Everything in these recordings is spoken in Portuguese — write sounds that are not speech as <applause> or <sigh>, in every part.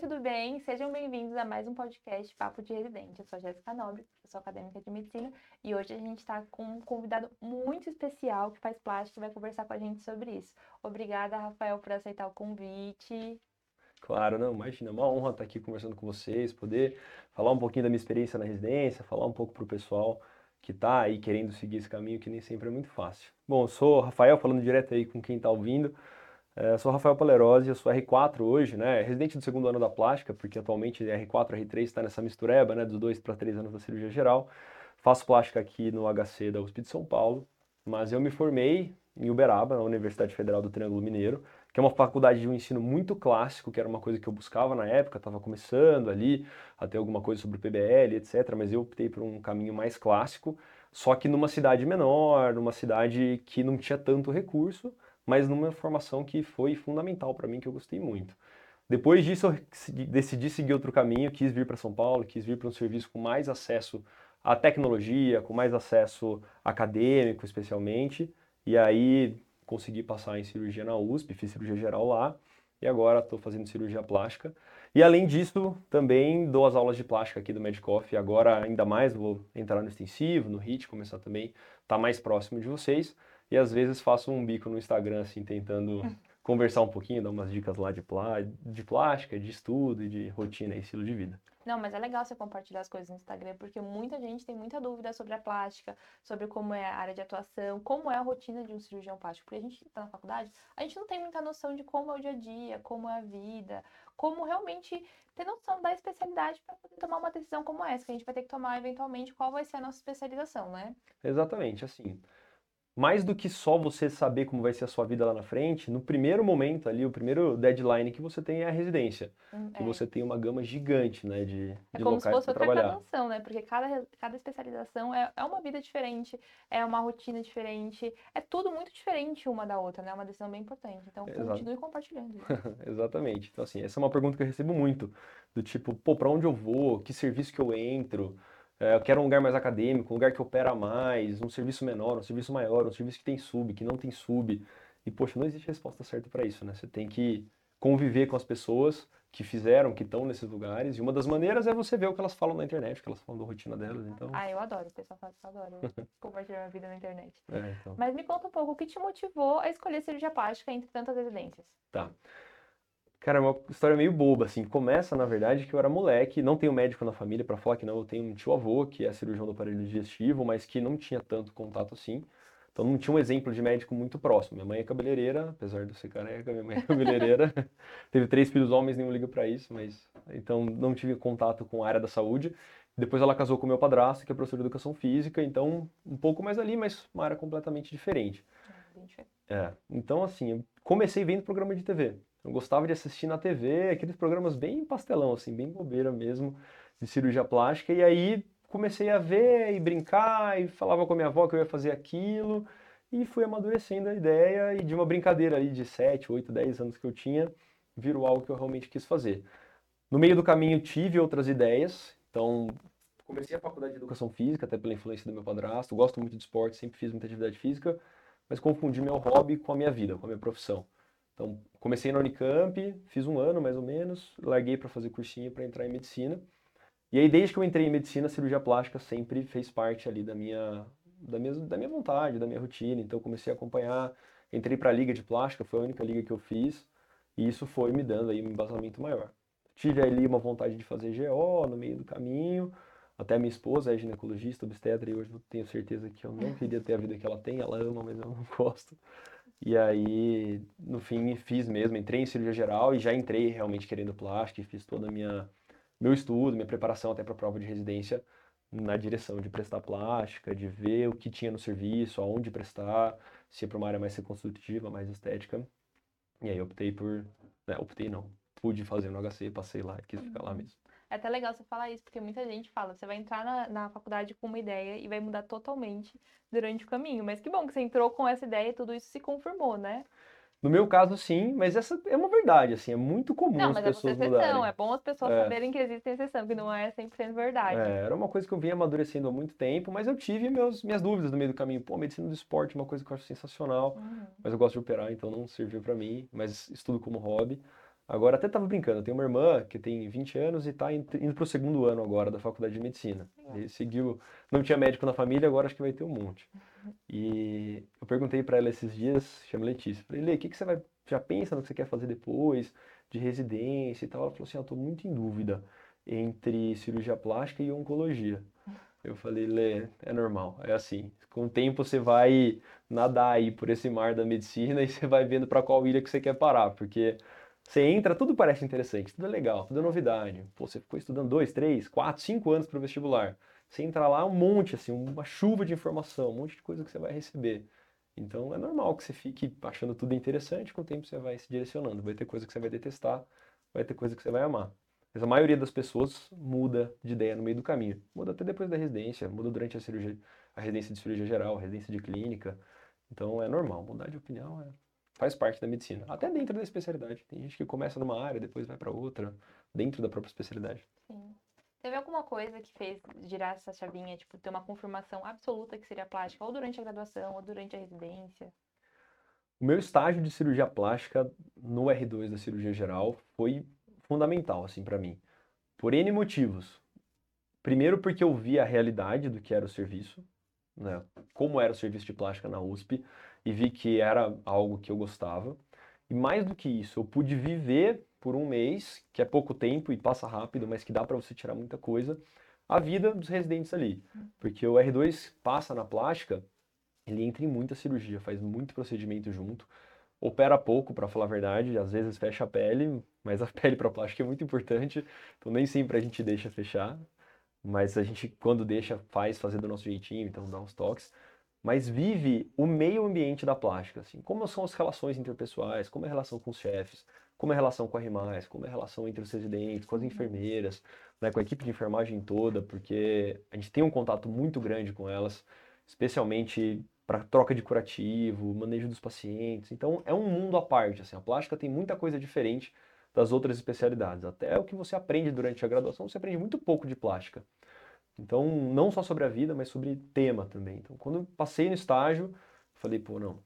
tudo bem? Sejam bem-vindos a mais um podcast Papo de Residente. Eu sou Jéssica Nobre, sou acadêmica de medicina e hoje a gente está com um convidado muito especial que faz plástica e vai conversar com a gente sobre isso. Obrigada, Rafael, por aceitar o convite. Claro, não, imagina, é uma honra estar aqui conversando com vocês, poder falar um pouquinho da minha experiência na residência, falar um pouco para o pessoal que está aí querendo seguir esse caminho que nem sempre é muito fácil. Bom, eu sou Rafael, falando direto aí com quem está ouvindo. É, sou Rafael Palerosi, eu sou R4 hoje, né? Residente do segundo ano da plástica, porque atualmente R4 e R3 está nessa mistureba, né? Dos dois para três anos da cirurgia geral. Faço plástica aqui no HC da USP de São Paulo, mas eu me formei em Uberaba, na Universidade Federal do Triângulo Mineiro, que é uma faculdade de um ensino muito clássico, que era uma coisa que eu buscava na época, estava começando ali a ter alguma coisa sobre PBL, etc. Mas eu optei por um caminho mais clássico, só que numa cidade menor, numa cidade que não tinha tanto recurso, mas numa formação que foi fundamental para mim, que eu gostei muito. Depois disso, eu decidi seguir outro caminho, quis vir para São Paulo, quis vir para um serviço com mais acesso à tecnologia, com mais acesso acadêmico, especialmente, e aí consegui passar em cirurgia na USP, fiz cirurgia geral lá, e agora estou fazendo cirurgia plástica. E além disso, também dou as aulas de plástica aqui do Medicoff, agora ainda mais vou entrar no extensivo, no HIT, começar também a estar tá mais próximo de vocês e às vezes faço um bico no Instagram, assim, tentando <laughs> conversar um pouquinho, dar umas dicas lá de, plá de plástica, de estudo e de rotina e estilo de vida. Não, mas é legal você compartilhar as coisas no Instagram, porque muita gente tem muita dúvida sobre a plástica, sobre como é a área de atuação, como é a rotina de um cirurgião plástico. Porque a gente está na faculdade, a gente não tem muita noção de como é o dia a dia, como é a vida, como realmente ter noção da especialidade para poder tomar uma decisão como essa, que a gente vai ter que tomar eventualmente qual vai ser a nossa especialização, né? Exatamente, assim mais do que só você saber como vai ser a sua vida lá na frente, no primeiro momento ali, o primeiro deadline que você tem é a residência. Hum, que é. você tem uma gama gigante, né, de, é de como se fosse outra trabalhar. né? Porque cada, cada especialização é, é uma vida diferente, é uma rotina diferente, é tudo muito diferente uma da outra, né? É uma decisão bem importante. Então, Exato. continue compartilhando. <laughs> Exatamente. Então, assim, essa é uma pergunta que eu recebo muito, do tipo, pô, para onde eu vou? Que serviço que eu entro? É, eu quero um lugar mais acadêmico, um lugar que opera mais, um serviço menor, um serviço maior, um serviço que tem sub, que não tem sub. E, poxa, não existe resposta certa para isso, né? Você tem que conviver com as pessoas que fizeram, que estão nesses lugares. E uma das maneiras é você ver o que elas falam na internet, o que elas falam da rotina delas. Então... Ah, eu adoro. O pessoal fala que eu adoro <laughs> compartilhar minha vida na internet. É, então... Mas me conta um pouco, o que te motivou a escolher cirurgia plástica entre tantas residências? Tá. Cara, é uma história meio boba, assim. Começa, na verdade, que eu era moleque, não tenho médico na família para falar que não. Eu tenho um tio-avô, que é cirurgião do aparelho digestivo, mas que não tinha tanto contato assim. Então não tinha um exemplo de médico muito próximo. Minha mãe é cabeleireira, apesar de eu ser careca, minha mãe é cabeleireira. <laughs> Teve três filhos homens, nenhum liga para isso, mas então não tive contato com a área da saúde. Depois ela casou com meu padrasto, que é professor de educação física, então um pouco mais ali, mas uma área completamente diferente. É, é. então assim, eu comecei vendo programa de TV. Eu gostava de assistir na TV, aqueles programas bem pastelão, assim, bem bobeira mesmo, de cirurgia plástica. E aí comecei a ver e brincar, e falava com a minha avó que eu ia fazer aquilo. E fui amadurecendo a ideia, e de uma brincadeira ali de 7, 8, 10 anos que eu tinha, virou algo que eu realmente quis fazer. No meio do caminho tive outras ideias, então comecei a faculdade de educação física, até pela influência do meu padrasto. Gosto muito de esporte, sempre fiz muita atividade física, mas confundi meu hobby com a minha vida, com a minha profissão. Então, comecei na Unicamp, fiz um ano mais ou menos, larguei para fazer cursinho para entrar em medicina. E aí, desde que eu entrei em medicina, a cirurgia plástica sempre fez parte ali da minha, da minha, da minha vontade, da minha rotina. Então, comecei a acompanhar, entrei para a liga de plástica, foi a única liga que eu fiz, e isso foi me dando aí um embasamento maior. Tive ali uma vontade de fazer GO no meio do caminho, até minha esposa é ginecologista, obstetra, e hoje eu tenho certeza que eu não queria ter a vida que ela tem, ela ama, mas eu não <laughs> gosto. E aí, no fim, fiz mesmo, entrei em cirurgia geral e já entrei realmente querendo plástica e fiz toda a minha meu estudo, minha preparação até para a prova de residência na direção de prestar plástica, de ver o que tinha no serviço, aonde prestar, se é para uma área mais reconstrutiva, mais estética. E aí optei por, né, optei não, pude fazer no HC, passei lá e quis ficar lá uhum. mesmo. É até legal você falar isso, porque muita gente fala, você vai entrar na, na faculdade com uma ideia e vai mudar totalmente durante o caminho. Mas que bom que você entrou com essa ideia e tudo isso se confirmou, né? No meu caso, sim, mas essa é uma verdade, assim, é muito comum não, as é pessoas é exceção, mudarem. É bom as pessoas é. saberem que existe exceção, que não é 100% verdade. É, era uma coisa que eu vinha amadurecendo há muito tempo, mas eu tive meus, minhas dúvidas no meio do caminho. Pô, medicina do esporte é uma coisa que eu acho sensacional, uhum. mas eu gosto de operar, então não serviu para mim, mas estudo como hobby. Agora até tava brincando, eu tenho uma irmã que tem 20 anos e tá indo pro segundo ano agora da faculdade de medicina. Ele seguiu, não tinha médico na família, agora acho que vai ter um monte. E eu perguntei para ela esses dias, chama Letícia, falei, Lê, o que, que você vai, já pensa no que você quer fazer depois, de residência e tal? Ela falou assim, eu tô muito em dúvida entre cirurgia plástica e oncologia. Eu falei, Lê, é normal, é assim. Com o tempo você vai nadar aí por esse mar da medicina <laughs> e você vai vendo para qual ilha que você quer parar, porque você entra, tudo parece interessante, tudo é legal, tudo é novidade. Pô, você ficou estudando dois, três, quatro, cinco anos para o vestibular. Você entra lá, um monte, assim, uma chuva de informação, um monte de coisa que você vai receber. Então é normal que você fique achando tudo interessante, com o tempo você vai se direcionando. Vai ter coisa que você vai detestar, vai ter coisa que você vai amar. Mas a maioria das pessoas muda de ideia no meio do caminho. Muda até depois da residência, muda durante a cirurgia, a residência de cirurgia geral, a residência de clínica. Então é normal, mudar de opinião é faz parte da medicina, até dentro da especialidade. Tem gente que começa numa área, depois vai para outra, dentro da própria especialidade. Sim. Teve alguma coisa que fez girar essa chavinha, tipo, ter uma confirmação absoluta que seria plástica, ou durante a graduação, ou durante a residência? O meu estágio de cirurgia plástica no R2 da cirurgia geral foi fundamental, assim, para mim. Por N motivos. Primeiro porque eu vi a realidade do que era o serviço, né? Como era o serviço de plástica na USP e vi que era algo que eu gostava. E mais do que isso, eu pude viver por um mês, que é pouco tempo e passa rápido, mas que dá para você tirar muita coisa, a vida dos residentes ali. Porque o R2 passa na plástica, ele entra em muita cirurgia, faz muito procedimento junto, opera pouco, para falar a verdade, às vezes fecha a pele, mas a <laughs> pele para plástica é muito importante, então nem sempre a gente deixa fechar, mas a gente, quando deixa, faz fazer do nosso jeitinho, então dá uns toques mas vive o meio ambiente da plástica, assim, como são as relações interpessoais, como é a relação com os chefes, como é a relação com a RIMAS, como é a relação entre os residentes, com as enfermeiras, né, com a equipe de enfermagem toda, porque a gente tem um contato muito grande com elas, especialmente para troca de curativo, manejo dos pacientes. Então é um mundo à parte, assim, a plástica tem muita coisa diferente das outras especialidades. Até o que você aprende durante a graduação, você aprende muito pouco de plástica. Então, não só sobre a vida, mas sobre tema também. Então, quando eu passei no estágio, falei, pô, não,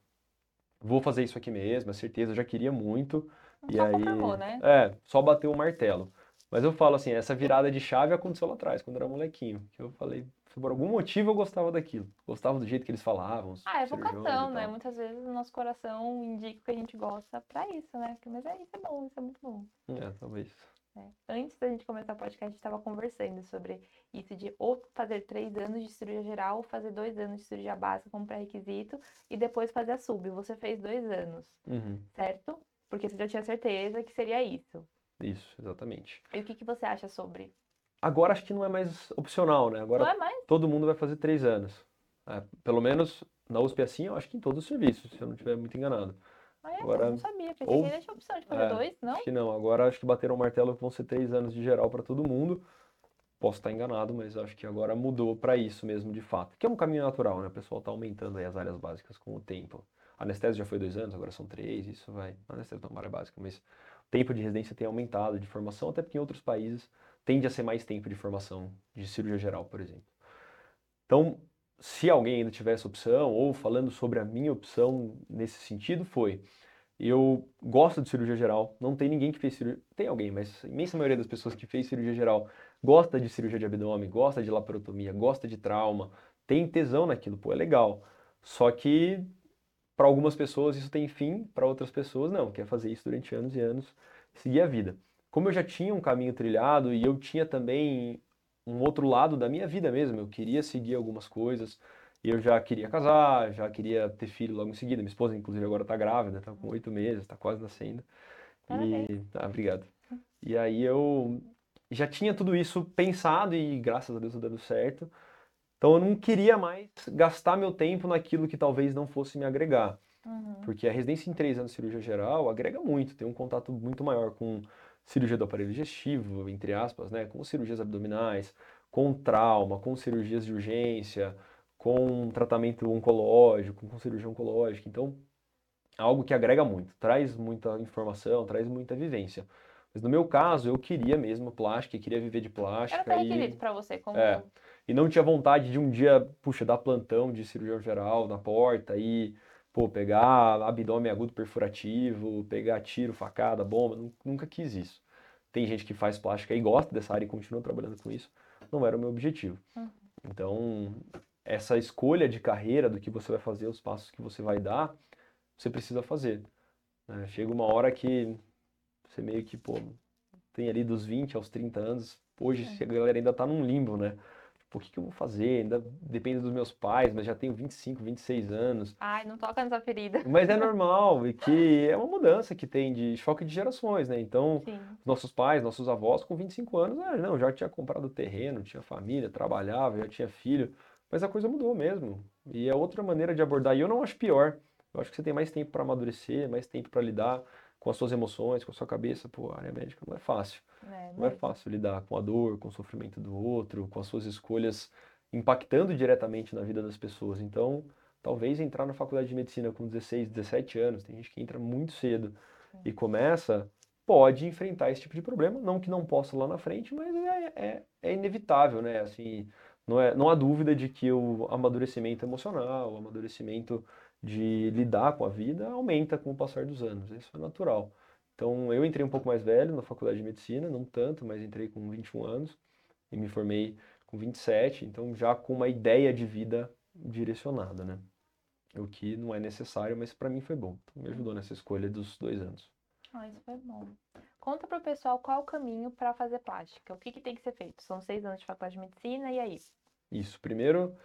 vou fazer isso aqui mesmo, é certeza, eu já queria muito. e aí, confirmou, né? É, só bateu o martelo. Mas eu falo assim, essa virada de chave aconteceu lá atrás, quando eu era molequinho. Que eu falei, por algum motivo eu gostava daquilo. Gostava do jeito que eles falavam. Ah, é vocação, né? Muitas vezes o nosso coração indica que a gente gosta pra isso, né? Mas é, isso é bom, isso é muito bom. É, talvez. É. Antes da gente começar o podcast, a gente estava conversando sobre isso de ou fazer três anos de cirurgia geral ou fazer dois anos de cirurgia básica como pré-requisito e depois fazer a sub. Você fez dois anos, uhum. certo? Porque você já tinha certeza que seria isso. Isso, exatamente. E o que, que você acha sobre? Agora acho que não é mais opcional, né? Agora não é mais? todo mundo vai fazer três anos. É, pelo menos na USP assim, eu acho que em todos os serviços, se eu não estiver muito enganado. É? Agora, eu não sabia. Pensei ou, que tinha opção de fazer é, dois, não? Acho que não. Agora acho que bateram o martelo que vão ser três anos de geral para todo mundo. Posso estar enganado, mas acho que agora mudou para isso mesmo, de fato. Que é um caminho natural, né? O pessoal está aumentando aí as áreas básicas com o tempo. A anestesia já foi dois anos, agora são três, isso vai. A anestesia não é uma área básica, mas o tempo de residência tem aumentado de formação, até porque em outros países tende a ser mais tempo de formação de cirurgia geral, por exemplo. Então, se alguém ainda tiver essa opção, ou falando sobre a minha opção nesse sentido, foi eu gosto de cirurgia geral, não tem ninguém que fez cirurgia, tem alguém, mas a imensa maioria das pessoas que fez cirurgia geral gosta de cirurgia de abdômen, gosta de laparotomia, gosta de trauma, tem tesão naquilo, pô, é legal. Só que para algumas pessoas isso tem fim, para outras pessoas não, quer fazer isso durante anos e anos, seguir a vida. Como eu já tinha um caminho trilhado e eu tinha também um outro lado da minha vida mesmo, eu queria seguir algumas coisas, eu já queria casar, já queria ter filho logo em seguida. Minha esposa, inclusive, agora está grávida, está com oito meses, está quase nascendo. E... Ah, obrigado. E aí eu já tinha tudo isso pensado e graças a Deus está dando certo. Então eu não queria mais gastar meu tempo naquilo que talvez não fosse me agregar. Uhum. Porque a residência em três anos de cirurgia geral agrega muito, tem um contato muito maior com cirurgia do aparelho digestivo, entre aspas, né? com cirurgias abdominais, com trauma, com cirurgias de urgência, com tratamento oncológico, com cirurgia oncológica. Então, algo que agrega muito, traz muita informação, traz muita vivência. Mas no meu caso, eu queria mesmo plástica, queria viver de plástica. Era pré-requisito para você, como... É, e não tinha vontade de um dia, puxa, dar plantão de cirurgião geral na porta e pô, pegar abdômen agudo perfurativo, pegar tiro, facada, bomba, nu- nunca quis isso. Tem gente que faz plástica e gosta dessa área e continua trabalhando com isso. Não era o meu objetivo. Uhum. Então, essa escolha de carreira, do que você vai fazer, os passos que você vai dar, você precisa fazer. né? Chega uma hora que você meio que, pô, tem ali dos 20 aos 30 anos, hoje É. a galera ainda tá num limbo, né? Tipo, o que que eu vou fazer? Ainda depende dos meus pais, mas já tenho 25, 26 anos. Ai, não toca nessa ferida. Mas é <laughs> normal, e que é uma mudança que tem de choque de gerações, né? Então, Sim. nossos pais, nossos avós, com 25 anos, ah, não, já tinha comprado terreno, tinha família, trabalhava, já tinha filho, mas a coisa mudou mesmo. E é outra maneira de abordar, e eu não acho pior. Eu acho que você tem mais tempo para amadurecer, mais tempo para lidar com as suas emoções, com a sua cabeça. Pô, a área médica não é fácil. É, Não é fácil lidar com a dor, com o sofrimento do outro, com as suas escolhas impactando diretamente na vida das pessoas. Então, talvez entrar na faculdade de medicina com 16, 17 anos, tem gente que entra muito cedo e começa, pode enfrentar esse tipo de problema. Não que não possa lá na frente, mas é, é, é inevitável, né? Assim, não é, não há dúvida de que o amadurecimento emocional, o amadurecimento de lidar com a vida aumenta com o passar dos anos. Isso é natural. Então, eu entrei um pouco mais velho na faculdade de medicina, não tanto, mas entrei com 21 anos e me formei com 27, então já com uma ideia de vida direcionada, né? O que não é necessário, mas para mim foi bom. Então, me ajudou nessa escolha dos dois anos. Ah, isso foi bom. Conta pro pessoal qual o caminho para fazer plástica. O que que tem que ser feito? São seis anos de faculdade de medicina, e aí? Isso, primeiro,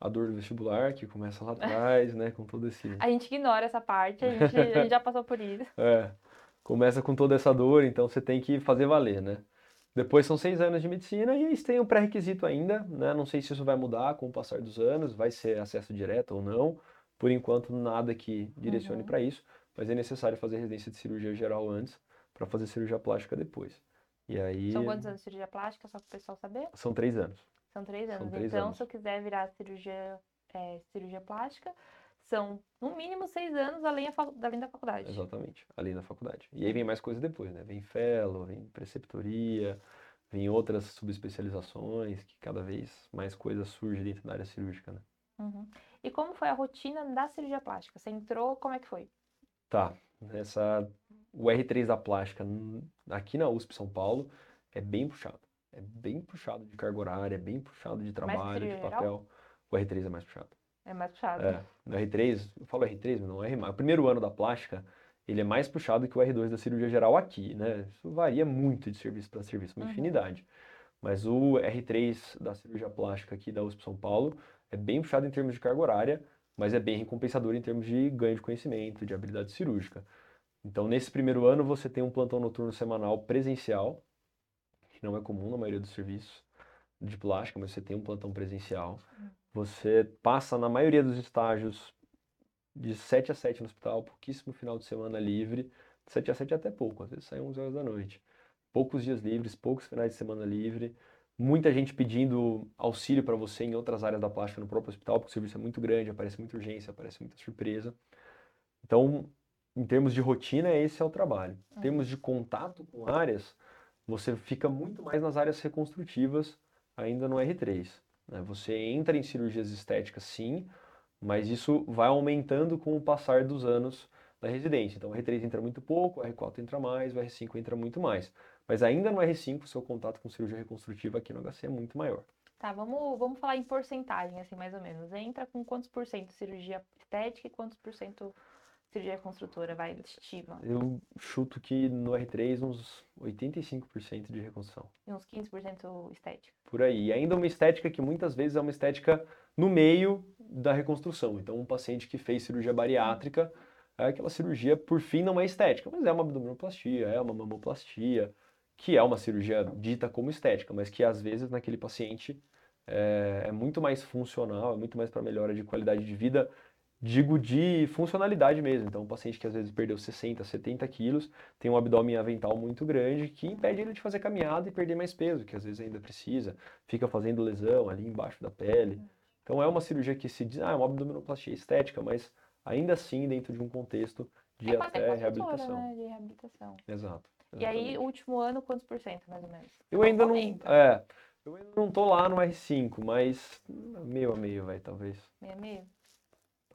a dor do vestibular, que começa lá atrás, né, com todo esse... <laughs> A gente ignora essa parte, a gente, a gente já passou por isso. É, começa com toda essa dor, então você tem que fazer valer, né? Depois são seis anos de medicina e eles têm um pré-requisito ainda, né? Não sei se isso vai mudar com o passar dos anos, vai ser acesso direto ou não. Por enquanto, nada que direcione Uhum. para isso, mas é necessário fazer residência de cirurgia geral antes para fazer cirurgia plástica depois. E aí São quantos anos de cirurgia plástica, só para o pessoal saber? são três anos. São três São anos. três então, anos. se eu quiser virar cirurgia, é, cirurgia plástica, são no mínimo seis anos além, além da faculdade. Exatamente, além da faculdade. E aí vem mais coisa depois, né? Vem fellow, vem preceptoria, vem outras subespecializações, que cada vez mais coisas surgem dentro da área cirúrgica, né? Uhum. E como foi a rotina da cirurgia plástica? Você entrou, como é que foi? Tá, essa, o R3 da plástica aqui na USP São Paulo é bem puxado. É bem puxado de carga horária, é bem puxado de trabalho, de papel. O R3 é mais puxado. É mais puxado. É, no R3, eu falo R3, mas não é R+. O primeiro ano da plástica, ele é mais puxado que o R2 da cirurgia geral aqui, né? Isso varia muito de serviço para serviço, uma Uhum. infinidade. Mas o R3 da cirurgia plástica aqui da USP São Paulo é bem puxado em termos de carga horária, mas é bem recompensador em termos de ganho de conhecimento, de habilidade cirúrgica. Então, nesse primeiro ano, você tem um plantão noturno semanal presencial, que não é comum na maioria dos serviços de plástica, mas você tem um plantão presencial. Você passa, na maioria dos estágios, de 7 a 7 no hospital, pouquíssimo final de semana livre. De 7 a 7 é até pouco, às vezes sai 11 horas da noite. Poucos dias livres, poucos finais de semana livre. Muita gente pedindo auxílio para você em outras áreas da plástica no próprio hospital, porque o serviço é muito grande, aparece muita urgência, aparece muita surpresa. Então, em termos de rotina, esse é o trabalho. Em termos de contato com áreas, você fica muito mais nas áreas reconstrutivas, ainda no R3. né? Você entra em cirurgias estéticas, sim, mas isso vai aumentando com o passar dos anos da residência. Então, o R3 entra muito pouco, o R4 entra mais, o R5 entra muito mais. Mas ainda no R5, o seu contato com cirurgia reconstrutiva aqui no HC é muito maior. Tá, vamos, vamos falar em porcentagem, assim, mais ou menos. Entra com quantos por cento cirurgia estética e quantos por cento cirurgia construtora, vai, estima? Eu chuto que no R3 uns 85% de reconstrução. E uns 15% estética. por aí. E ainda uma estética que muitas vezes é uma estética no meio da reconstrução. Então, um paciente que fez cirurgia bariátrica, é aquela cirurgia, por fim, não é estética, mas é uma abdominoplastia, é uma mamoplastia, que é uma cirurgia dita como estética, mas que às vezes naquele paciente é, é muito mais funcional, é muito mais para melhora de qualidade de vida, digo de funcionalidade mesmo. Então, um paciente que às vezes perdeu 60, 70 quilos, tem um abdômen avental muito grande que impede ele de fazer caminhada e perder mais peso, que às vezes ainda precisa, fica fazendo lesão ali embaixo da pele. Então, é uma cirurgia que se diz, ah, é uma abdominoplastia estética, mas ainda assim dentro de um contexto de É até construtora, reabilitação. né? De reabilitação. Exato. E aí, exatamente. último ano, quantos por cento, mais ou menos? Eu ainda não, é, eu ainda não tô lá no R5, mas meio a meio, vai, talvez, Meio a meio?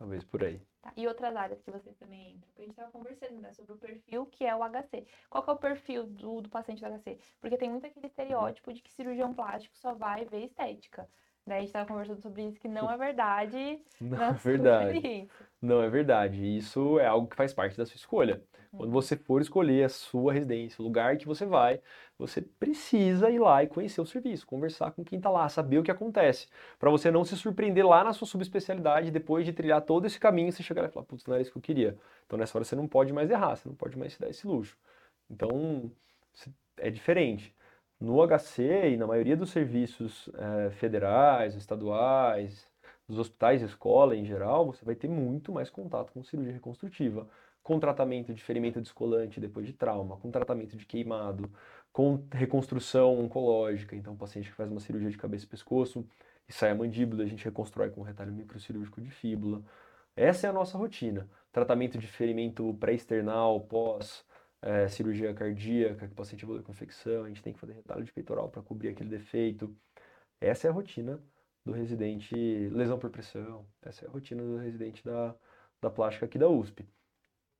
Talvez por aí. Tá? E outras áreas que vocês também entram? Porque a gente estava conversando né, sobre o perfil que é o HC. Qual é o perfil do, do paciente do HC? Porque tem muito aquele estereótipo de que cirurgião plástico só vai ver estética. Né? A gente estava conversando sobre isso, que não é <laughs> verdade. Não é verdade. Não é verdade. Isso é algo que faz parte da sua escolha. Quando uhum. você for escolher a sua residência, o lugar que você vai, você precisa ir lá e conhecer o serviço, conversar com quem está lá, saber o que acontece, para você não se surpreender lá na sua subespecialidade, depois de trilhar todo esse caminho, você chegar lá e falar, putz, não era isso que eu queria. Então nessa hora você não pode mais errar, você não pode mais se dar esse luxo. Então é diferente. No HC e na maioria dos serviços é, federais, estaduais, dos hospitais escola em geral, você vai ter muito mais contato com cirurgia reconstrutiva com tratamento de ferimento descolante depois de trauma, com tratamento de queimado, com reconstrução oncológica. Então, o paciente que faz uma cirurgia de cabeça e pescoço e sai a mandíbula, a gente reconstrói com um retalho microcirúrgico de fíbula. Essa é a nossa rotina. Tratamento de ferimento pré-external, pós é, cirurgia cardíaca, que paciente evolui com infecção, a gente tem que fazer retalho de peitoral para cobrir aquele defeito. Essa é a rotina do residente lesão por pressão, essa é a rotina do residente da, da plástica aqui da USP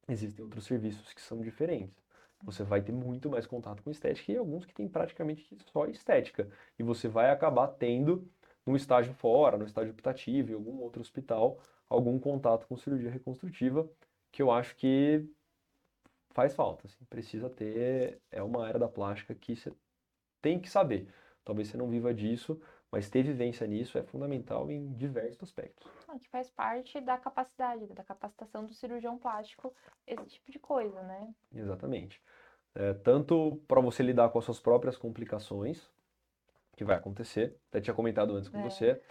existem outros serviços que são diferentes. Você vai ter muito mais contato com estética e alguns que tem praticamente só estética. E você vai acabar tendo, no estágio fora, no estágio optativo, em algum outro hospital, algum contato com cirurgia reconstrutiva, que eu acho que faz falta. Assim, precisa ter, é uma área da plástica que você tem que saber. Talvez você não viva disso, mas ter vivência nisso é fundamental em diversos aspectos. Ah, que faz parte da capacidade, da capacitação do cirurgião plástico, esse tipo de coisa, né? Exatamente. É, tanto para você lidar com as suas próprias complicações, que vai acontecer, até tinha comentado antes com é. você,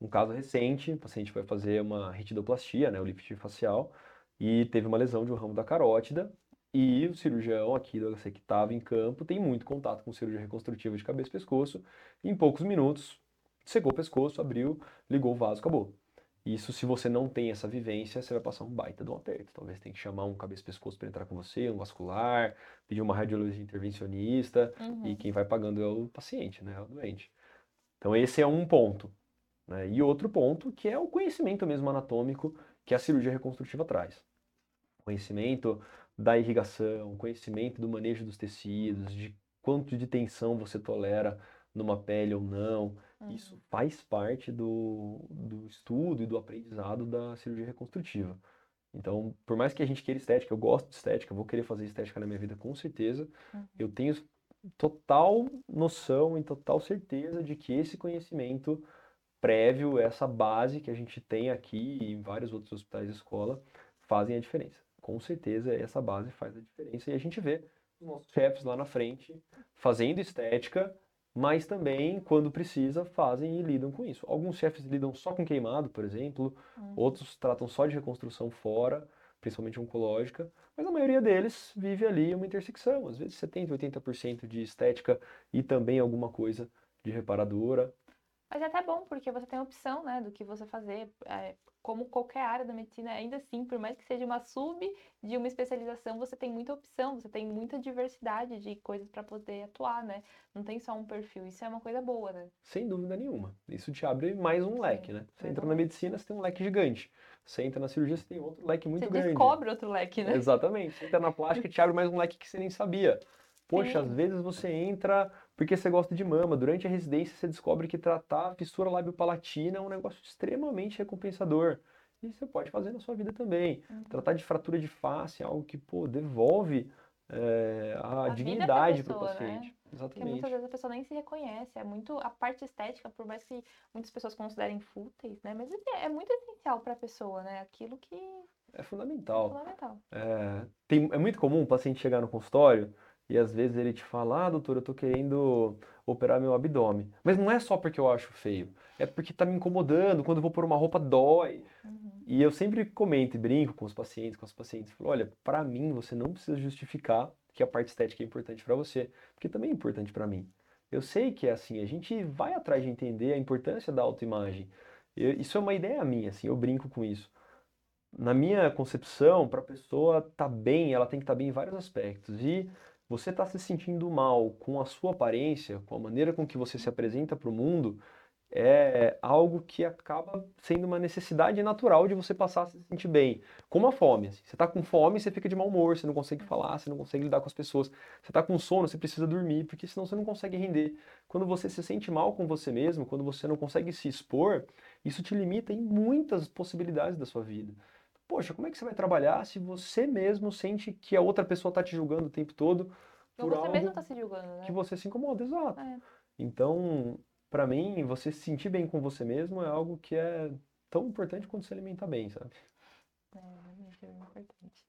um caso recente, o paciente foi fazer uma retidoplastia, né, o lift facial, e teve uma lesão de um ramo da carótida, e o cirurgião aqui do HC que estava em campo tem muito contato com cirurgia reconstrutiva de cabeça e pescoço, e em poucos minutos secou o pescoço, abriu, ligou o vaso, acabou. Isso, se você não tem essa vivência, você vai passar um baita de um aperto. Talvez tenha que chamar um cabeça-pescoço para entrar com você, um vascular, pedir uma radiologia intervencionista, uhum. e quem vai pagando é o paciente, né, é o doente. Então, esse é um ponto. Né? E outro ponto, que é o conhecimento mesmo anatômico que a cirurgia reconstrutiva traz. Conhecimento da irrigação, conhecimento do manejo dos tecidos, de quanto de tensão você tolera numa pele ou não, Uhum. Isso faz parte do, do estudo e do aprendizado da cirurgia reconstrutiva. Então, por mais que a gente queira estética, eu gosto de estética, vou querer fazer estética na minha vida com certeza, uhum. eu tenho total noção e total certeza de que esse conhecimento prévio, essa base que a gente tem aqui e em vários outros hospitais e escola, fazem a diferença. Com certeza essa base faz a diferença e a gente vê os nossos chefes lá na frente fazendo estética mas também, quando precisa, fazem e lidam com isso. Alguns chefes lidam só com queimado, por exemplo, uhum. outros tratam só de reconstrução fora, principalmente oncológica, mas a maioria deles vive ali uma intersecção, às vezes 70%, 80% de estética e também alguma coisa de reparadora. Mas é até bom, porque você tem opção, né, do que você fazer. É, como qualquer área da medicina, ainda assim, por mais que seja uma sub de uma especialização, você tem muita opção, você tem muita diversidade de coisas para poder atuar, né? Não tem só um perfil. Isso é uma coisa boa, né? Sem dúvida nenhuma. Isso te abre mais um leque, Sim, né? Você entra na medicina, você tem um leque gigante. Você entra na cirurgia, você tem outro leque muito você grande. Você descobre outro leque, né? Exatamente. Você entra na plástica, te abre mais um leque que você nem sabia. Poxa, Sim. às vezes você entra porque você gosta de mama. Durante a residência você descobre que tratar a fissura lábio-palatina é um negócio extremamente recompensador. E você pode fazer na sua vida também. Uhum. Tratar de fratura de face é algo que, pô, devolve é, a, a, dignidade para o né? paciente. Né? Exatamente. Porque muitas vezes a pessoa nem se reconhece. É muito a parte estética, por mais que muitas pessoas considerem fúteis, né? Mas é, é muito essencial para a pessoa, né? Aquilo que é fundamental. É fundamental. É, tem, é muito comum o paciente chegar no consultório e às vezes ele te fala, ah, doutor, eu tô querendo operar meu abdômen. Mas não é só porque eu acho feio, é porque tá me incomodando, quando eu vou pôr uma roupa dói. Uhum. E eu sempre comento e brinco com os pacientes, com as pacientes, falo, olha, para mim você não precisa justificar que a parte estética é importante para você, porque também é importante para mim. Eu sei que é assim, a gente vai atrás de entender a importância da autoimagem. Eu, isso é uma ideia minha, assim, eu brinco com isso. Na minha concepção, para a pessoa estar tá bem, ela tem que estar tá bem em vários aspectos. E você está se sentindo mal com a sua aparência, com a maneira com que você se apresenta para o mundo, é algo que acaba sendo uma necessidade natural de você passar a se sentir bem. Como a fome. Assim. Você está com fome, você fica de mau humor, você não consegue falar, você não consegue lidar com as pessoas. Você está com sono, você precisa dormir, porque senão você não consegue render. Quando você se sente mal com você mesmo, quando você não consegue se expor, isso te limita em muitas possibilidades da sua vida. Poxa, como é que você vai trabalhar se você mesmo sente que a outra pessoa está te julgando o tempo todo? Por você mesmo está se julgando, né? Que você se incomoda, exato. É. Então, para mim, você se sentir bem com você mesmo é algo que é tão importante quanto se alimentar bem, sabe? É, realmente é muito importante.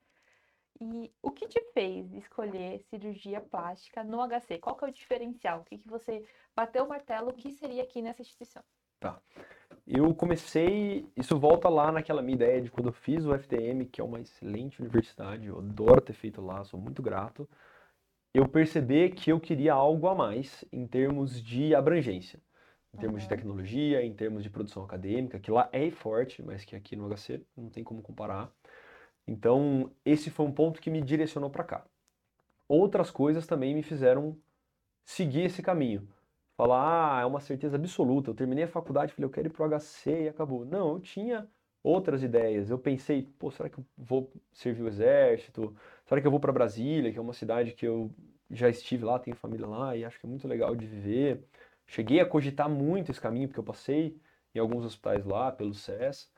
E o que te fez escolher cirurgia plástica no HC? Qual que é o diferencial? O que, que você bateu o martelo? O que seria aqui nessa instituição? Tá. Eu comecei, isso volta lá naquela minha ideia de quando eu fiz o FTM, que é uma excelente universidade, eu adoro ter feito lá, sou muito grato. Eu percebi que eu queria algo a mais em termos de abrangência em termos de Uhum. tecnologia, em termos de produção acadêmica, que lá é forte, mas que aqui no HC não tem como comparar. Então, esse foi um ponto que me direcionou para cá. Outras coisas também me fizeram seguir esse caminho. Falar, ah, é uma certeza absoluta. Eu terminei a faculdade, falei, eu quero ir pro HC e acabou. Não, eu tinha outras ideias. Eu pensei, pô, será que eu vou servir o exército? Será que eu vou para Brasília, que é uma cidade que eu já estive lá, tenho família lá e acho que é muito legal de viver. Cheguei a cogitar muito esse caminho, porque eu passei em alguns hospitais lá, pelo SES,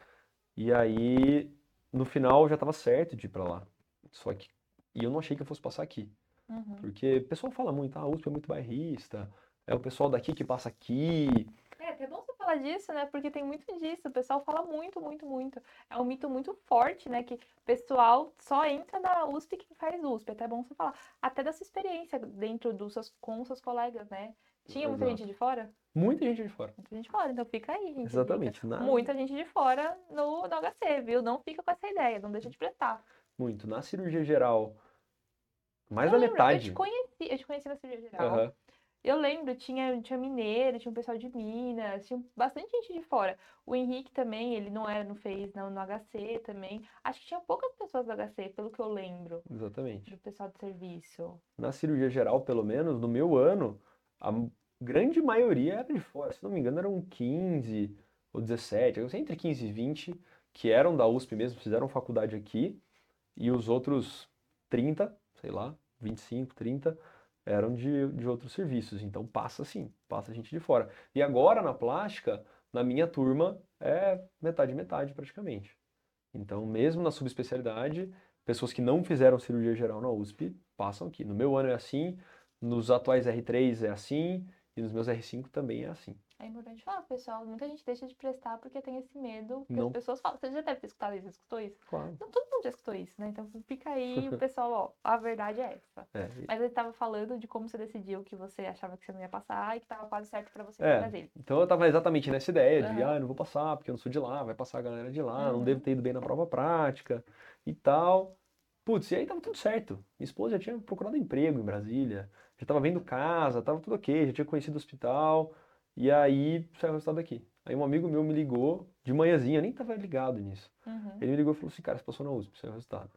e aí, no final, já estava certo de ir para lá. Só que, e eu não achei que eu fosse passar aqui, Uhum. porque o pessoal fala muito, ah, a USP é muito bairrista, é o pessoal daqui que passa aqui, É, até bom você falar disso, né? Porque tem muito disso. O pessoal fala muito, muito, muito. É um mito muito forte, né? Que o pessoal só entra na USP quem faz USP. Até bom você falar. Até dessa experiência dentro dos seus, com seus colegas, né? Tinha muita Exato. gente de fora? muita gente de fora. Muita gente de fora. Então fica aí, gente. Exatamente, na- Muita gente de fora no, no HC, viu? Não fica com essa ideia. Não deixa de prestar. muito. Na cirurgia geral, mais eu da lembro, eu metade. te conheci, eu te conheci na cirurgia geral. Aham. Eu lembro, tinha, tinha mineiro, tinha um pessoal de Minas, tinha bastante gente de fora. O Henrique também, ele não era, não fez não, no HC também. Acho que tinha poucas pessoas do HC, pelo que eu lembro, Exatamente. do pessoal de serviço. Na cirurgia geral, pelo menos, no meu ano, a grande maioria era de fora. Se não me engano, eram 15 ou 17, eu sei, entre 15 e 20, que eram da USP mesmo, fizeram faculdade aqui, e os outros 30, sei lá, 25, 30, eram de, de outros serviços. Então passa sim, passa gente de fora. E agora na plástica, na minha turma, é metade metade praticamente. Então, mesmo na subespecialidade, pessoas que não fizeram cirurgia geral na USP passam aqui. No meu ano é assim, nos atuais R3 é assim, e nos meus R5 também é assim. É importante falar, pessoal, muita gente deixa de prestar porque tem esse medo que Não. as pessoas falam. Você já deve ter escutado isso, escutou isso? Claro. Não, todo mundo já escutou isso, né? Então fica aí, <laughs> o pessoal, ó, a verdade é essa. É, e- Mas ele tava falando de como você decidiu que você achava que você não ia passar e que tava quase certo pra você É. Brasília. então eu tava exatamente nessa ideia de, Aham. ah, eu não vou passar porque eu não sou de lá, vai passar a galera de lá, não Uhum. devo ter ido bem na prova prática e tal. Putz, e aí tava tudo certo. Minha esposa já tinha procurado emprego em Brasília, já tava vendo casa, tava tudo ok, já tinha conhecido o hospital, e aí saiu o resultado aqui. Aí um amigo meu me ligou de manhãzinha, eu nem tava ligado nisso. Uhum. Ele me ligou e falou assim, cara, você passou na USP, saiu o resultado.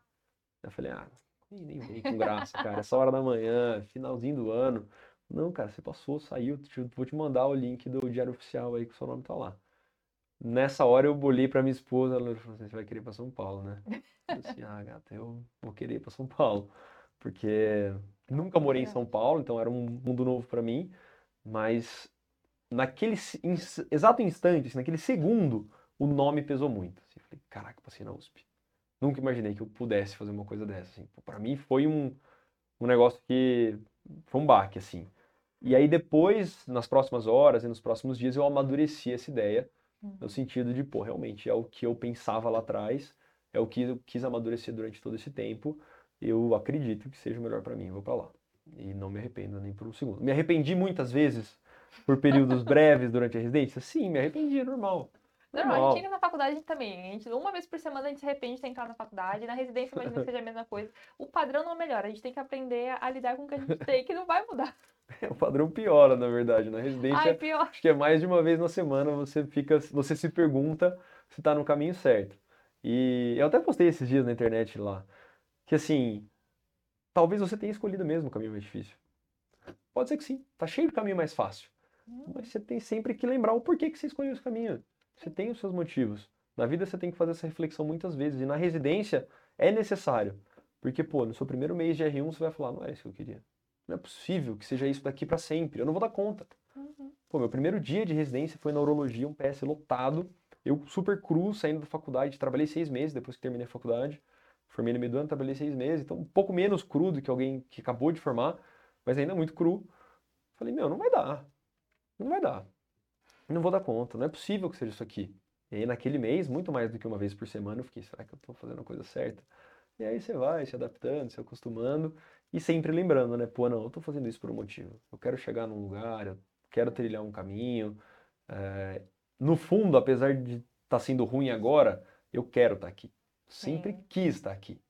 Eu falei, ah, nem, vem com graça, cara, essa hora da manhã, finalzinho do ano. Não, cara, você passou, saiu, vou te mandar o link do Diário Oficial aí que o seu nome tá lá. Nessa hora eu olhei pra minha esposa, ela falou assim, você vai querer ir pra São Paulo, né? Eu disse, ah, gata, eu vou querer ir pra São Paulo, porque nunca morei em São Paulo, então era um mundo novo pra mim, mas naquele exato instante, assim, naquele segundo, o nome pesou muito. Assim, falei, caraca, passei na USP. Nunca imaginei que eu pudesse fazer uma coisa dessa, assim. Pô, Pra mim foi um, um negócio que foi um baque, assim. E aí depois, nas próximas horas e nos próximos dias, eu amadureci essa ideia, Uhum. no sentido de, pô, realmente é o que eu pensava lá atrás, é o que eu quis amadurecer durante todo esse tempo. Eu acredito que seja o melhor pra mim, eu vou pra lá. E não me arrependo nem por um segundo. Me arrependi muitas vezes por períodos <laughs> breves durante a residência? Sim, me arrependi, é normal. Normal, a Normal. gente entra na faculdade a gente também. A gente, uma vez por semana a gente se arrepende de ter entrado na faculdade. Na residência, imagina <laughs> que seja a mesma coisa. O padrão não melhora. A gente tem que aprender a lidar com o que a gente tem, que não vai mudar. <laughs> O padrão piora, na verdade. Na Ai, residência, pior. acho que é mais de uma vez na semana você fica, você se pergunta se tá no caminho certo. E eu até postei esses dias na internet lá, que assim, talvez você tenha escolhido mesmo o caminho mais difícil. Pode ser que sim, tá cheio de caminho mais fácil. Hum. Mas você tem sempre que lembrar o porquê que você escolheu esse caminho. Você tem os seus motivos. Na vida você tem que fazer essa reflexão muitas vezes. E na residência é necessário. Porque, pô, no seu primeiro mês de R1 você vai falar, não era isso que eu queria. Não é possível que seja isso daqui para sempre. Eu não vou dar conta. Uhum. Pô, meu primeiro dia de residência foi na urologia, um PS lotado. Eu super cru, saindo da faculdade. Trabalhei seis meses depois que terminei a faculdade. Formei no meio do ano, trabalhei seis meses. Então, um pouco menos cru do que alguém que acabou de formar, mas ainda muito cru. Falei, meu, não vai dar. Não vai dar. Não vou dar conta. Não é possível que seja isso aqui. E aí, naquele mês, muito mais do que uma vez por semana, eu fiquei, será que eu estou fazendo a coisa certa? E aí você vai se adaptando, se acostumando e sempre lembrando, né? Pô, não, eu estou fazendo isso por um motivo. Eu quero chegar num lugar, eu quero trilhar um caminho. É... No fundo, apesar de estar tá sendo ruim agora, eu quero estar tá aqui. Sempre Sim. quis estar tá aqui.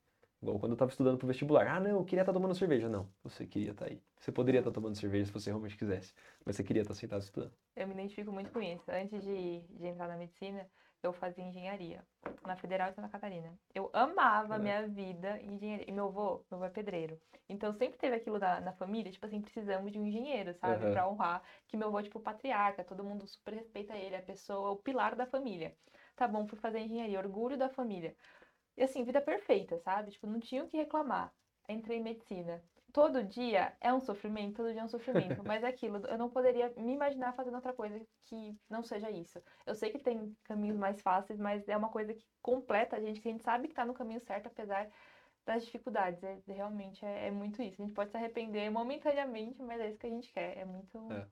Igual quando eu estava estudando para o vestibular. Ah, não, eu queria estar tomando cerveja. Não, você queria estar aí. Você poderia estar tomando cerveja se você realmente quisesse. Mas você queria estar sentado estudando. Eu me identifico muito com isso. Antes de, de entrar na medicina, eu fazia engenharia na Federal de Santa Catarina. Eu amava a minha vida em engenharia. E meu avô, meu avô é pedreiro. Então sempre teve aquilo na, na família, tipo assim, precisamos de um engenheiro, sabe? Uhum. Pra honrar que meu avô é tipo patriarca, todo mundo super respeita ele, a pessoa, o pilar da família. Tá bom, fui fazer engenharia, orgulho da família. E assim, vida perfeita, sabe? Tipo, não tinha o que reclamar. Entrei em medicina. Todo dia é um sofrimento, todo dia é um sofrimento. <laughs> Mas é aquilo, eu não poderia me imaginar fazendo outra coisa que não seja isso. Eu sei que tem caminhos mais fáceis, mas é uma coisa que completa a gente, que a gente sabe que tá no caminho certo, apesar das dificuldades. É, realmente é, é muito isso. A gente pode se arrepender momentaneamente, mas é isso que a gente quer. É muito. É.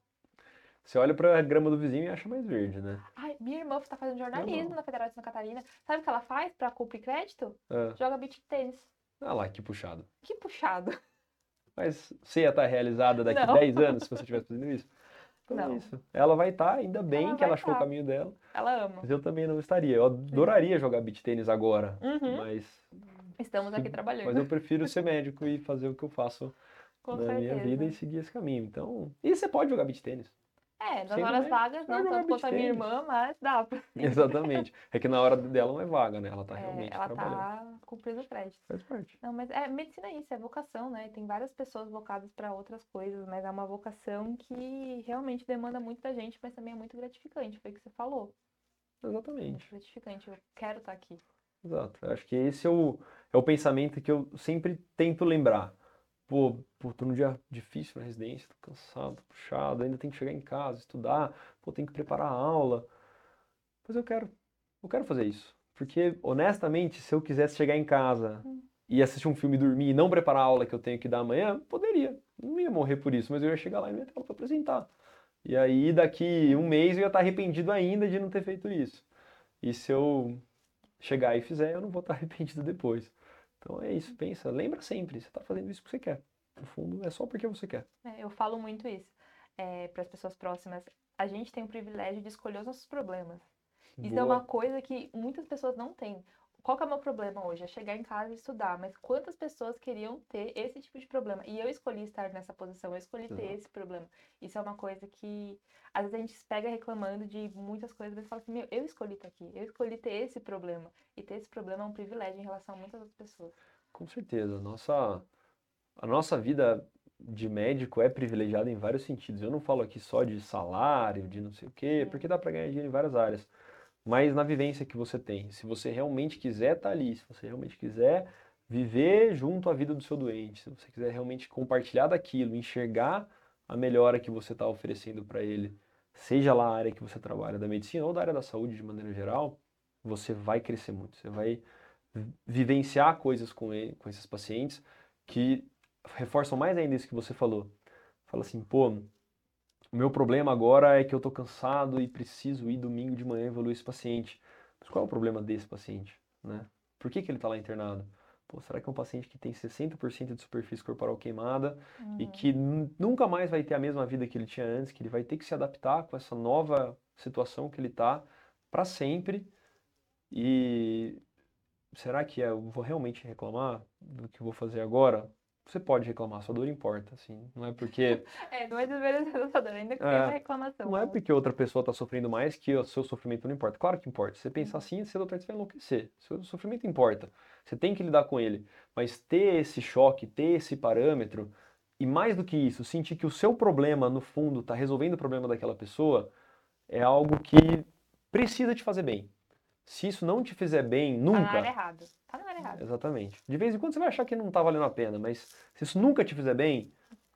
Você olha pra grama do vizinho e acha mais verde, né? Ai, minha irmã tá fazendo jornalismo na Federal de Santa Catarina. Sabe o que ela faz pra cumprir crédito? Ah, Joga beach tênis. ah lá, que puxado. Que puxado. Mas você ia estar realizada daqui Não. 10 anos se você estivesse fazendo isso? Então é Não. isso. Ela vai estar, ainda bem Ela que ela achou o tá. caminho dela. Ela ama. Mas eu também não estaria. Eu adoraria jogar beach tênis agora. Uhum. Mas, Estamos aqui trabalhando. mas eu prefiro ser médico e fazer o que eu faço Com na minha certeza. vida e seguir esse caminho. Então, e você pode jogar beach tênis. É, nas horas vagas não tanto quanto a minha irmã, mas dá pra. <laughs> Exatamente. É que na hora dela não é vaga, né? Ela tá É, realmente ela trabalhando. tá cumprindo crédito. Faz parte. Não, mas é, medicina é isso, é vocação, né? Tem várias pessoas vocadas para outras coisas, mas é uma vocação que realmente demanda muito da gente, mas também é muito gratificante, foi o que você falou. Muito Exatamente. gratificante, eu quero estar aqui. Exato. Eu acho que esse é o, é o pensamento que eu sempre tento lembrar. Pô, pô, tô num dia difícil na residência, tô cansado, tô puxado, ainda tenho que chegar em casa, estudar, pô, tenho que preparar a aula. Mas eu quero, eu quero fazer isso. Porque, honestamente, se eu quisesse chegar em casa Hum. e assistir um filme e dormir e não preparar a aula que eu tenho que dar amanhã, poderia. Não ia morrer por isso, mas eu ia chegar lá e não ia ter aula pra apresentar. E aí, daqui um mês, eu ia estar arrependido ainda de não ter feito isso. E se eu chegar e fizer, eu não vou estar <laughs> arrependido depois. Então é isso, pensa, lembra sempre, você está fazendo isso porque você quer. No fundo, é só porque você quer. É, eu falo muito isso para as pessoas próximas. A gente tem o privilégio de escolher os nossos problemas. Isso é Boa. uma coisa que muitas pessoas não têm. Qual que é o meu problema hoje? É chegar em casa e estudar. Mas quantas pessoas queriam ter esse tipo de problema? E eu escolhi estar nessa posição, eu escolhi ter esse problema. Isso é uma coisa que às vezes a gente se pega reclamando de muitas coisas, mas fala assim, meu, eu escolhi estar aqui, eu escolhi ter esse problema. E ter esse problema é um privilégio em relação a muitas outras pessoas. Com certeza. Nossa, a nossa vida de médico é privilegiada em vários sentidos. Eu não falo aqui só de salário, de não sei o quê, Sim. porque dá para ganhar dinheiro em várias áreas. Mas na vivência que você tem, se você realmente quiser estar ali, se você realmente quiser viver junto à vida do seu doente, se você quiser realmente compartilhar daquilo, enxergar a melhora que você está oferecendo para ele, seja lá a área que você trabalha, da medicina ou da área da saúde de maneira geral, você vai crescer muito. Você vai vi- vivenciar coisas com, ele, com esses pacientes que reforçam mais ainda isso que você falou. Fala assim, pô, o meu problema agora é que eu tô cansado e preciso ir domingo de manhã evoluir esse paciente. Mas qual é o problema desse paciente, né? Por que que ele tá lá internado? Pô, será que é um paciente que tem 60% de superfície corporal queimada e Uhum. que nu- nunca mais vai ter a mesma vida que ele tinha antes, que ele vai ter que se adaptar com essa nova situação que ele tá para sempre? E será que eu vou realmente reclamar do que eu vou fazer agora? Você pode reclamar, sua dor importa, assim. Não é porque <laughs> É, não é desmerecendo essa dor, ainda que tenha É, uma reclamação. não é mas- porque outra pessoa está sofrendo mais que o seu sofrimento não importa. Claro que importa. Se você pensar Uhum. assim, cedo ou tarde você vai enlouquecer. Seu sofrimento importa. Você tem que lidar com ele. Mas ter esse choque, ter esse parâmetro, e mais do que isso, sentir que o seu problema, no fundo, está resolvendo o problema daquela pessoa, é algo que precisa te fazer bem. Se isso não te fizer bem, nunca. Tá na errada. Exatamente. De vez em quando você vai achar que não tá valendo a pena, mas se isso nunca te fizer bem,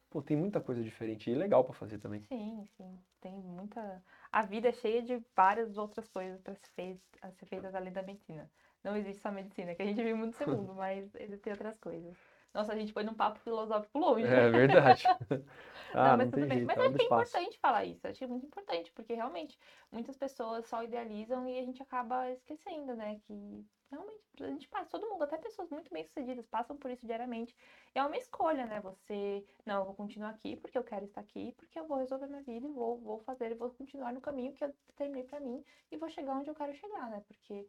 pô, tem muita coisa diferente e legal para fazer também. Sim, sim. Tem muita. A vida é cheia de várias outras coisas para ser, ser feitas além da medicina. Não existe só medicina, que a gente vive muito nesse <laughs> mundo, mas existem outras coisas. Nossa, a gente foi num papo filosófico longe. É verdade. <laughs> <laughs> ah, não, mas não tudo bem. Jeito, mas acho que é importante falar isso. Acho que é muito importante, porque realmente muitas pessoas só idealizam e a gente acaba esquecendo, né? Que realmente a gente passa, todo mundo, até pessoas muito bem sucedidas, passam por isso diariamente. E é uma escolha, né? Você, não, eu vou continuar aqui porque eu quero estar aqui, porque eu vou resolver minha vida e vou, vou fazer, e vou continuar no caminho que eu determinei para mim e vou chegar onde eu quero chegar, né? Porque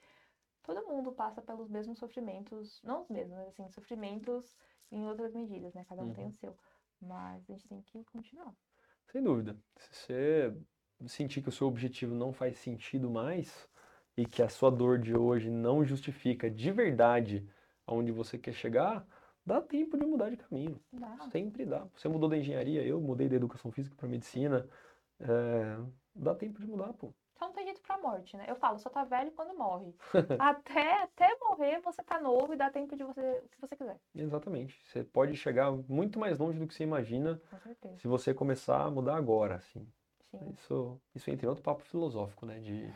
todo mundo passa pelos mesmos sofrimentos, não os mesmos, mas assim, sofrimentos em outras medidas, né? Cada um uhum. tem o seu. Mas a gente tem que continuar. Sem dúvida. Se você sentir que o seu objetivo não faz sentido mais e que a sua dor de hoje não justifica de verdade aonde você quer chegar, dá tempo de mudar de caminho. Dá. Sempre dá. Você mudou da engenharia, eu mudei da educação física para medicina. É, dá tempo de mudar, pô. Então não tem jeito pra morte, né? Eu falo, só tá velho quando morre. <laughs> até, até morrer, você tá novo e dá tempo de você o que você quiser. Exatamente. Você pode chegar muito mais longe do que você imagina se você começar a mudar agora, assim. Sim. Isso, isso entra em outro papo filosófico, né? De,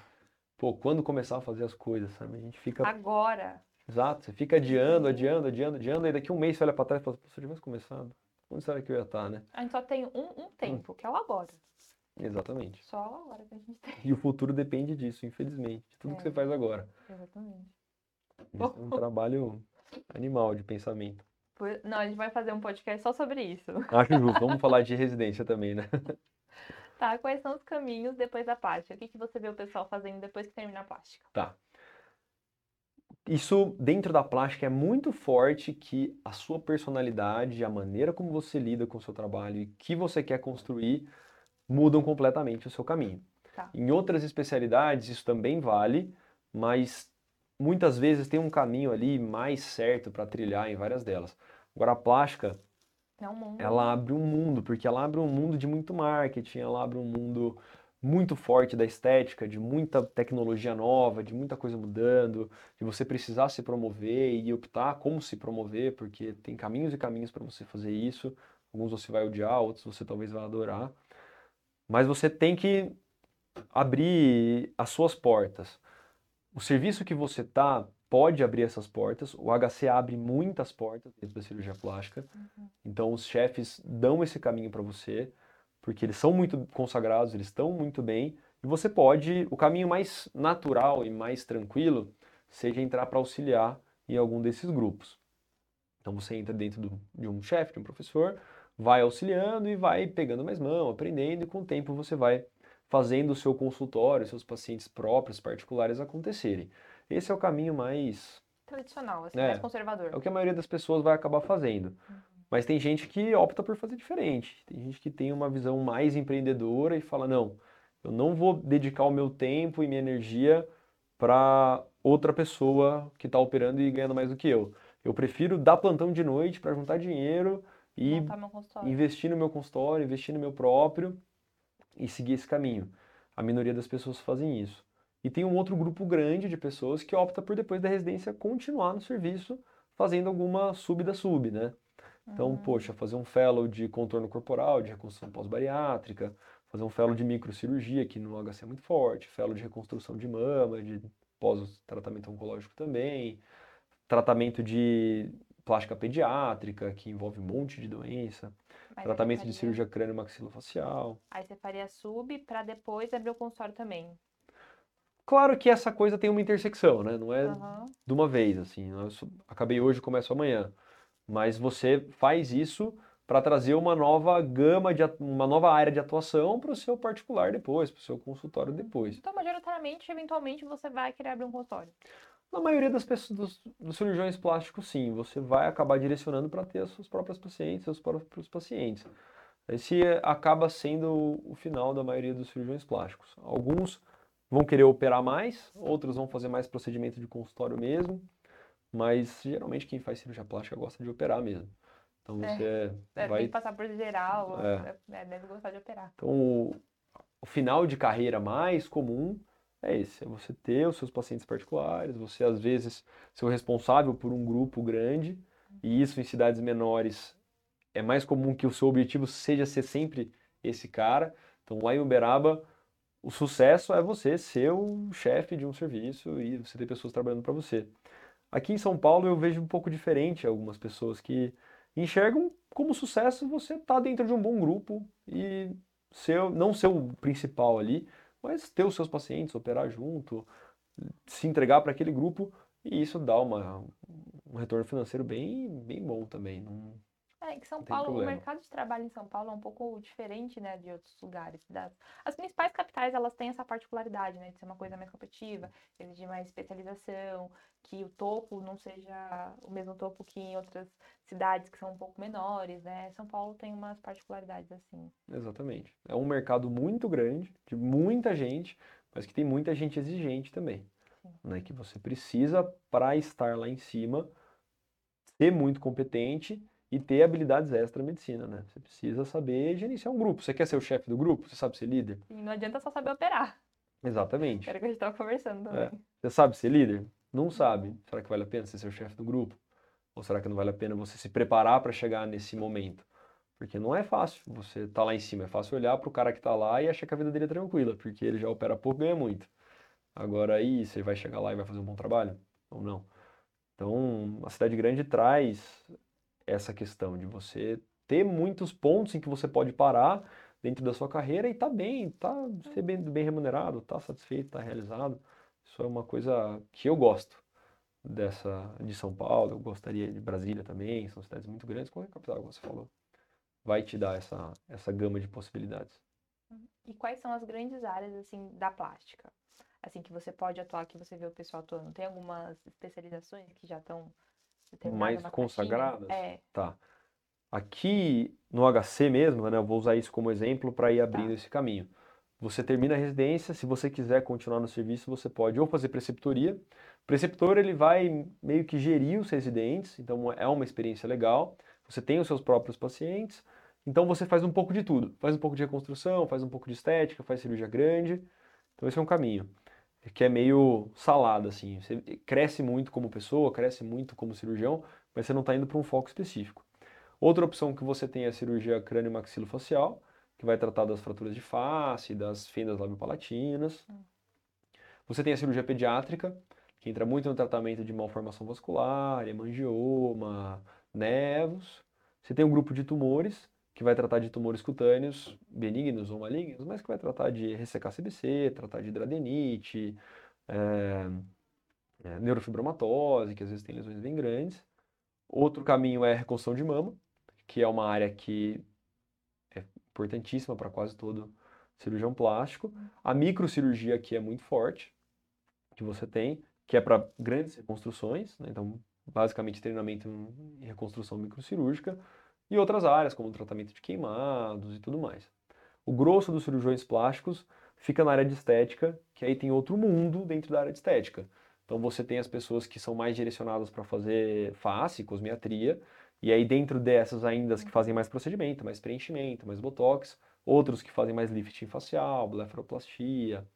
pô, quando começar a fazer as coisas, sabe? A gente fica... Agora. Exato. Você fica adiando, adiando, adiando, adiando, e daqui um mês você olha pra trás e fala, se eu tivesse começado, onde será que eu ia estar, né? A gente só tem um, um tempo, hum. que é o agora. Exatamente. Só agora que a gente tem. E o futuro depende disso, infelizmente. De tudo é, que você faz agora. Exatamente. Isso é um <laughs> trabalho animal de pensamento. Não, a gente vai fazer um podcast só sobre isso. <laughs> Acho justo. Vamos falar de residência também, né? <laughs> Tá, quais são os caminhos depois da plástica? O que, que você vê o pessoal fazendo depois que termina a plástica? Tá. Isso dentro da plástica é muito forte que a sua personalidade, a maneira como você lida com o seu trabalho e que você quer construir mudam completamente o seu caminho. Tá. Em outras especialidades, isso também vale, mas muitas vezes tem um caminho ali mais certo para trilhar em várias delas. Agora, a plástica, é um ela abre um mundo, porque ela abre um mundo de muito marketing, ela abre um mundo muito forte da estética, de muita tecnologia nova, de muita coisa mudando, de você precisar se promover e optar como se promover, porque tem caminhos e caminhos para você fazer isso. Alguns você vai odiar, outros você talvez vai adorar mas você tem que abrir as suas portas. O serviço que você está pode abrir essas portas. O HC abre muitas portas dentro da cirurgia plástica. Uhum. Então os chefes dão esse caminho para você, porque eles são muito consagrados, eles estão muito bem. E você pode, o caminho mais natural e mais tranquilo seja entrar para auxiliar em algum desses grupos. Então você entra dentro do, de um chefe, de um professor, vai auxiliando e vai pegando mais mão, aprendendo, e com o tempo você vai fazendo o seu consultório, seus pacientes próprios, particulares acontecerem. Esse é o caminho mais tradicional, assim, é, mais conservador. É o que a maioria das pessoas vai acabar fazendo. Uhum. Mas tem gente que opta por fazer diferente. Tem gente que tem uma visão mais empreendedora e fala: não, eu não vou dedicar o meu tempo e minha energia para outra pessoa que está operando e ganhando mais do que eu. Eu prefiro dar plantão de noite para juntar dinheiro e investir no meu consultório, investir no meu próprio e seguir esse caminho. A minoria das pessoas fazem isso. E tem um outro grupo grande de pessoas que opta por depois da residência continuar no serviço fazendo alguma sub da sub, né? Então, uhum. poxa, fazer um fellow de contorno corporal, de reconstrução pós-bariátrica, fazer um fellow de microcirurgia, que no HC é muito forte, fellow de reconstrução de mama, de pós-tratamento oncológico também, tratamento de plástica pediátrica, que envolve um monte de doença, Mas tratamento faria... de cirurgia crânio-maxilofacial. Aí você faria sub para depois abrir o consultório também. Claro que essa coisa tem uma intersecção, né? Não é uhum. de uma vez, assim. Eu acabei hoje, começo amanhã. Mas você faz isso para trazer uma nova gama, de, uma nova área de atuação para o seu particular depois, para o seu consultório depois. Então, majoritariamente, eventualmente, você vai querer abrir um consultório. Na maioria das pessoas, dos, dos cirurgiões plásticos, sim, você vai acabar direcionando para ter as suas próprias pacientes, seus próprios pacientes. Esse acaba sendo o final da maioria dos cirurgiões plásticos. Alguns vão querer operar mais, outros vão fazer mais procedimento de consultório mesmo, mas geralmente quem faz cirurgia plástica gosta de operar mesmo. Então É. você É, vai Tem que passar por geral, É. é, deve gostar de operar. Então, o, o final de carreira mais comum é esse, é você ter os seus pacientes particulares, você às vezes ser o responsável por um grupo grande, e isso em cidades menores é mais comum que o seu objetivo seja ser sempre esse cara. Então, lá em Uberaba, o sucesso é você ser o chefe de um serviço e você ter pessoas trabalhando para você. Aqui em São Paulo eu vejo um pouco diferente algumas pessoas que enxergam como sucesso você estar dentro de um bom grupo e ser, não ser o principal ali, mas ter os seus pacientes, operar junto, se entregar para aquele grupo e isso dá uma, um retorno financeiro bem, bem bom também. Não, É, que São Paulo, o mercado de trabalho em São Paulo é um pouco diferente, né, de outros lugares. Das... As principais capitais, elas têm essa particularidade, né, de ser uma coisa mais competitiva, exigir mais especialização, que o topo não seja o mesmo topo que em outras cidades que são um pouco menores, né? São Paulo tem umas particularidades assim. exatamente. É um mercado muito grande, de muita gente, mas que tem muita gente exigente também. Sim. Né, que você precisa, para estar lá em cima, ser muito competente e ter habilidades extra-medicina, né? Você precisa saber gerenciar um grupo. Você quer ser o chefe do grupo? Você sabe ser líder? E não adianta só saber operar, Exatamente. era o que a gente tava conversando também. Você sabe ser líder? Não sabe. Será que vale a pena você ser o chefe do grupo? Ou será que não vale a pena você se preparar para chegar nesse momento? Porque não é fácil você tá lá em cima. É fácil olhar para o cara que está lá e achar que a vida dele é tranquila, porque ele já opera pouco e ganha muito. Agora aí, você vai chegar lá e vai fazer um bom trabalho? Ou não? Então, a cidade grande traz essa questão de você ter muitos pontos em que você pode parar dentro da sua carreira e tá bem, tá ser bem, bem remunerado, tá satisfeito, tá realizado. Isso é uma coisa que eu gosto dessa de São Paulo, eu gostaria de Brasília também, são cidades muito grandes, como é a capital que você falou. Vai te dar essa, essa gama de possibilidades. E quais são as grandes áreas assim da plástica? Assim que você pode atuar, que você vê o pessoal atuando. Tem algumas especializações que já estão Mais consagradas? É, Tá. Aqui no HC mesmo, né, eu vou usar isso como exemplo para ir abrindo esse caminho. Você termina a residência, se você quiser continuar no serviço, você pode ou fazer preceptoria. O preceptor ele vai meio que gerir os residentes, então é uma experiência legal. Você tem os seus próprios pacientes, então você faz um pouco de tudo. Faz um pouco de reconstrução, faz um pouco de estética, faz cirurgia grande. Então esse é um caminho que é meio salada assim. Você cresce muito como pessoa, cresce muito como cirurgião, mas você não está indo para um foco específico. Outra opção que você tem é a cirurgia crânio-maxilofacial, que vai tratar das fraturas de face, das fendas labiopalatinas. Você tem a cirurgia pediátrica, que entra muito no tratamento de malformação vascular, hemangioma, nevos. Você tem um grupo de tumores, que vai tratar de tumores cutâneos, benignos ou malignos, mas que vai tratar de ressecar CBC, tratar de hidradenite, é, é, neurofibromatose, que às vezes tem lesões bem grandes. Outro caminho é a reconstrução de mama, que é uma área que é importantíssima para quase todo cirurgião plástico. A microcirurgia aqui é muito forte, que você tem, que é para grandes reconstruções, né? então basicamente treinamento em reconstrução microcirúrgica, e outras áreas, como tratamento de queimados e tudo mais. O grosso dos cirurgiões plásticos fica na área de estética, que aí tem outro mundo dentro da área de estética. Então você tem as pessoas que são mais direcionadas para fazer face, cosmiatria, e aí dentro dessas ainda as que fazem mais procedimento, mais preenchimento, mais botox, outros que fazem mais lifting facial, blefaroplastia,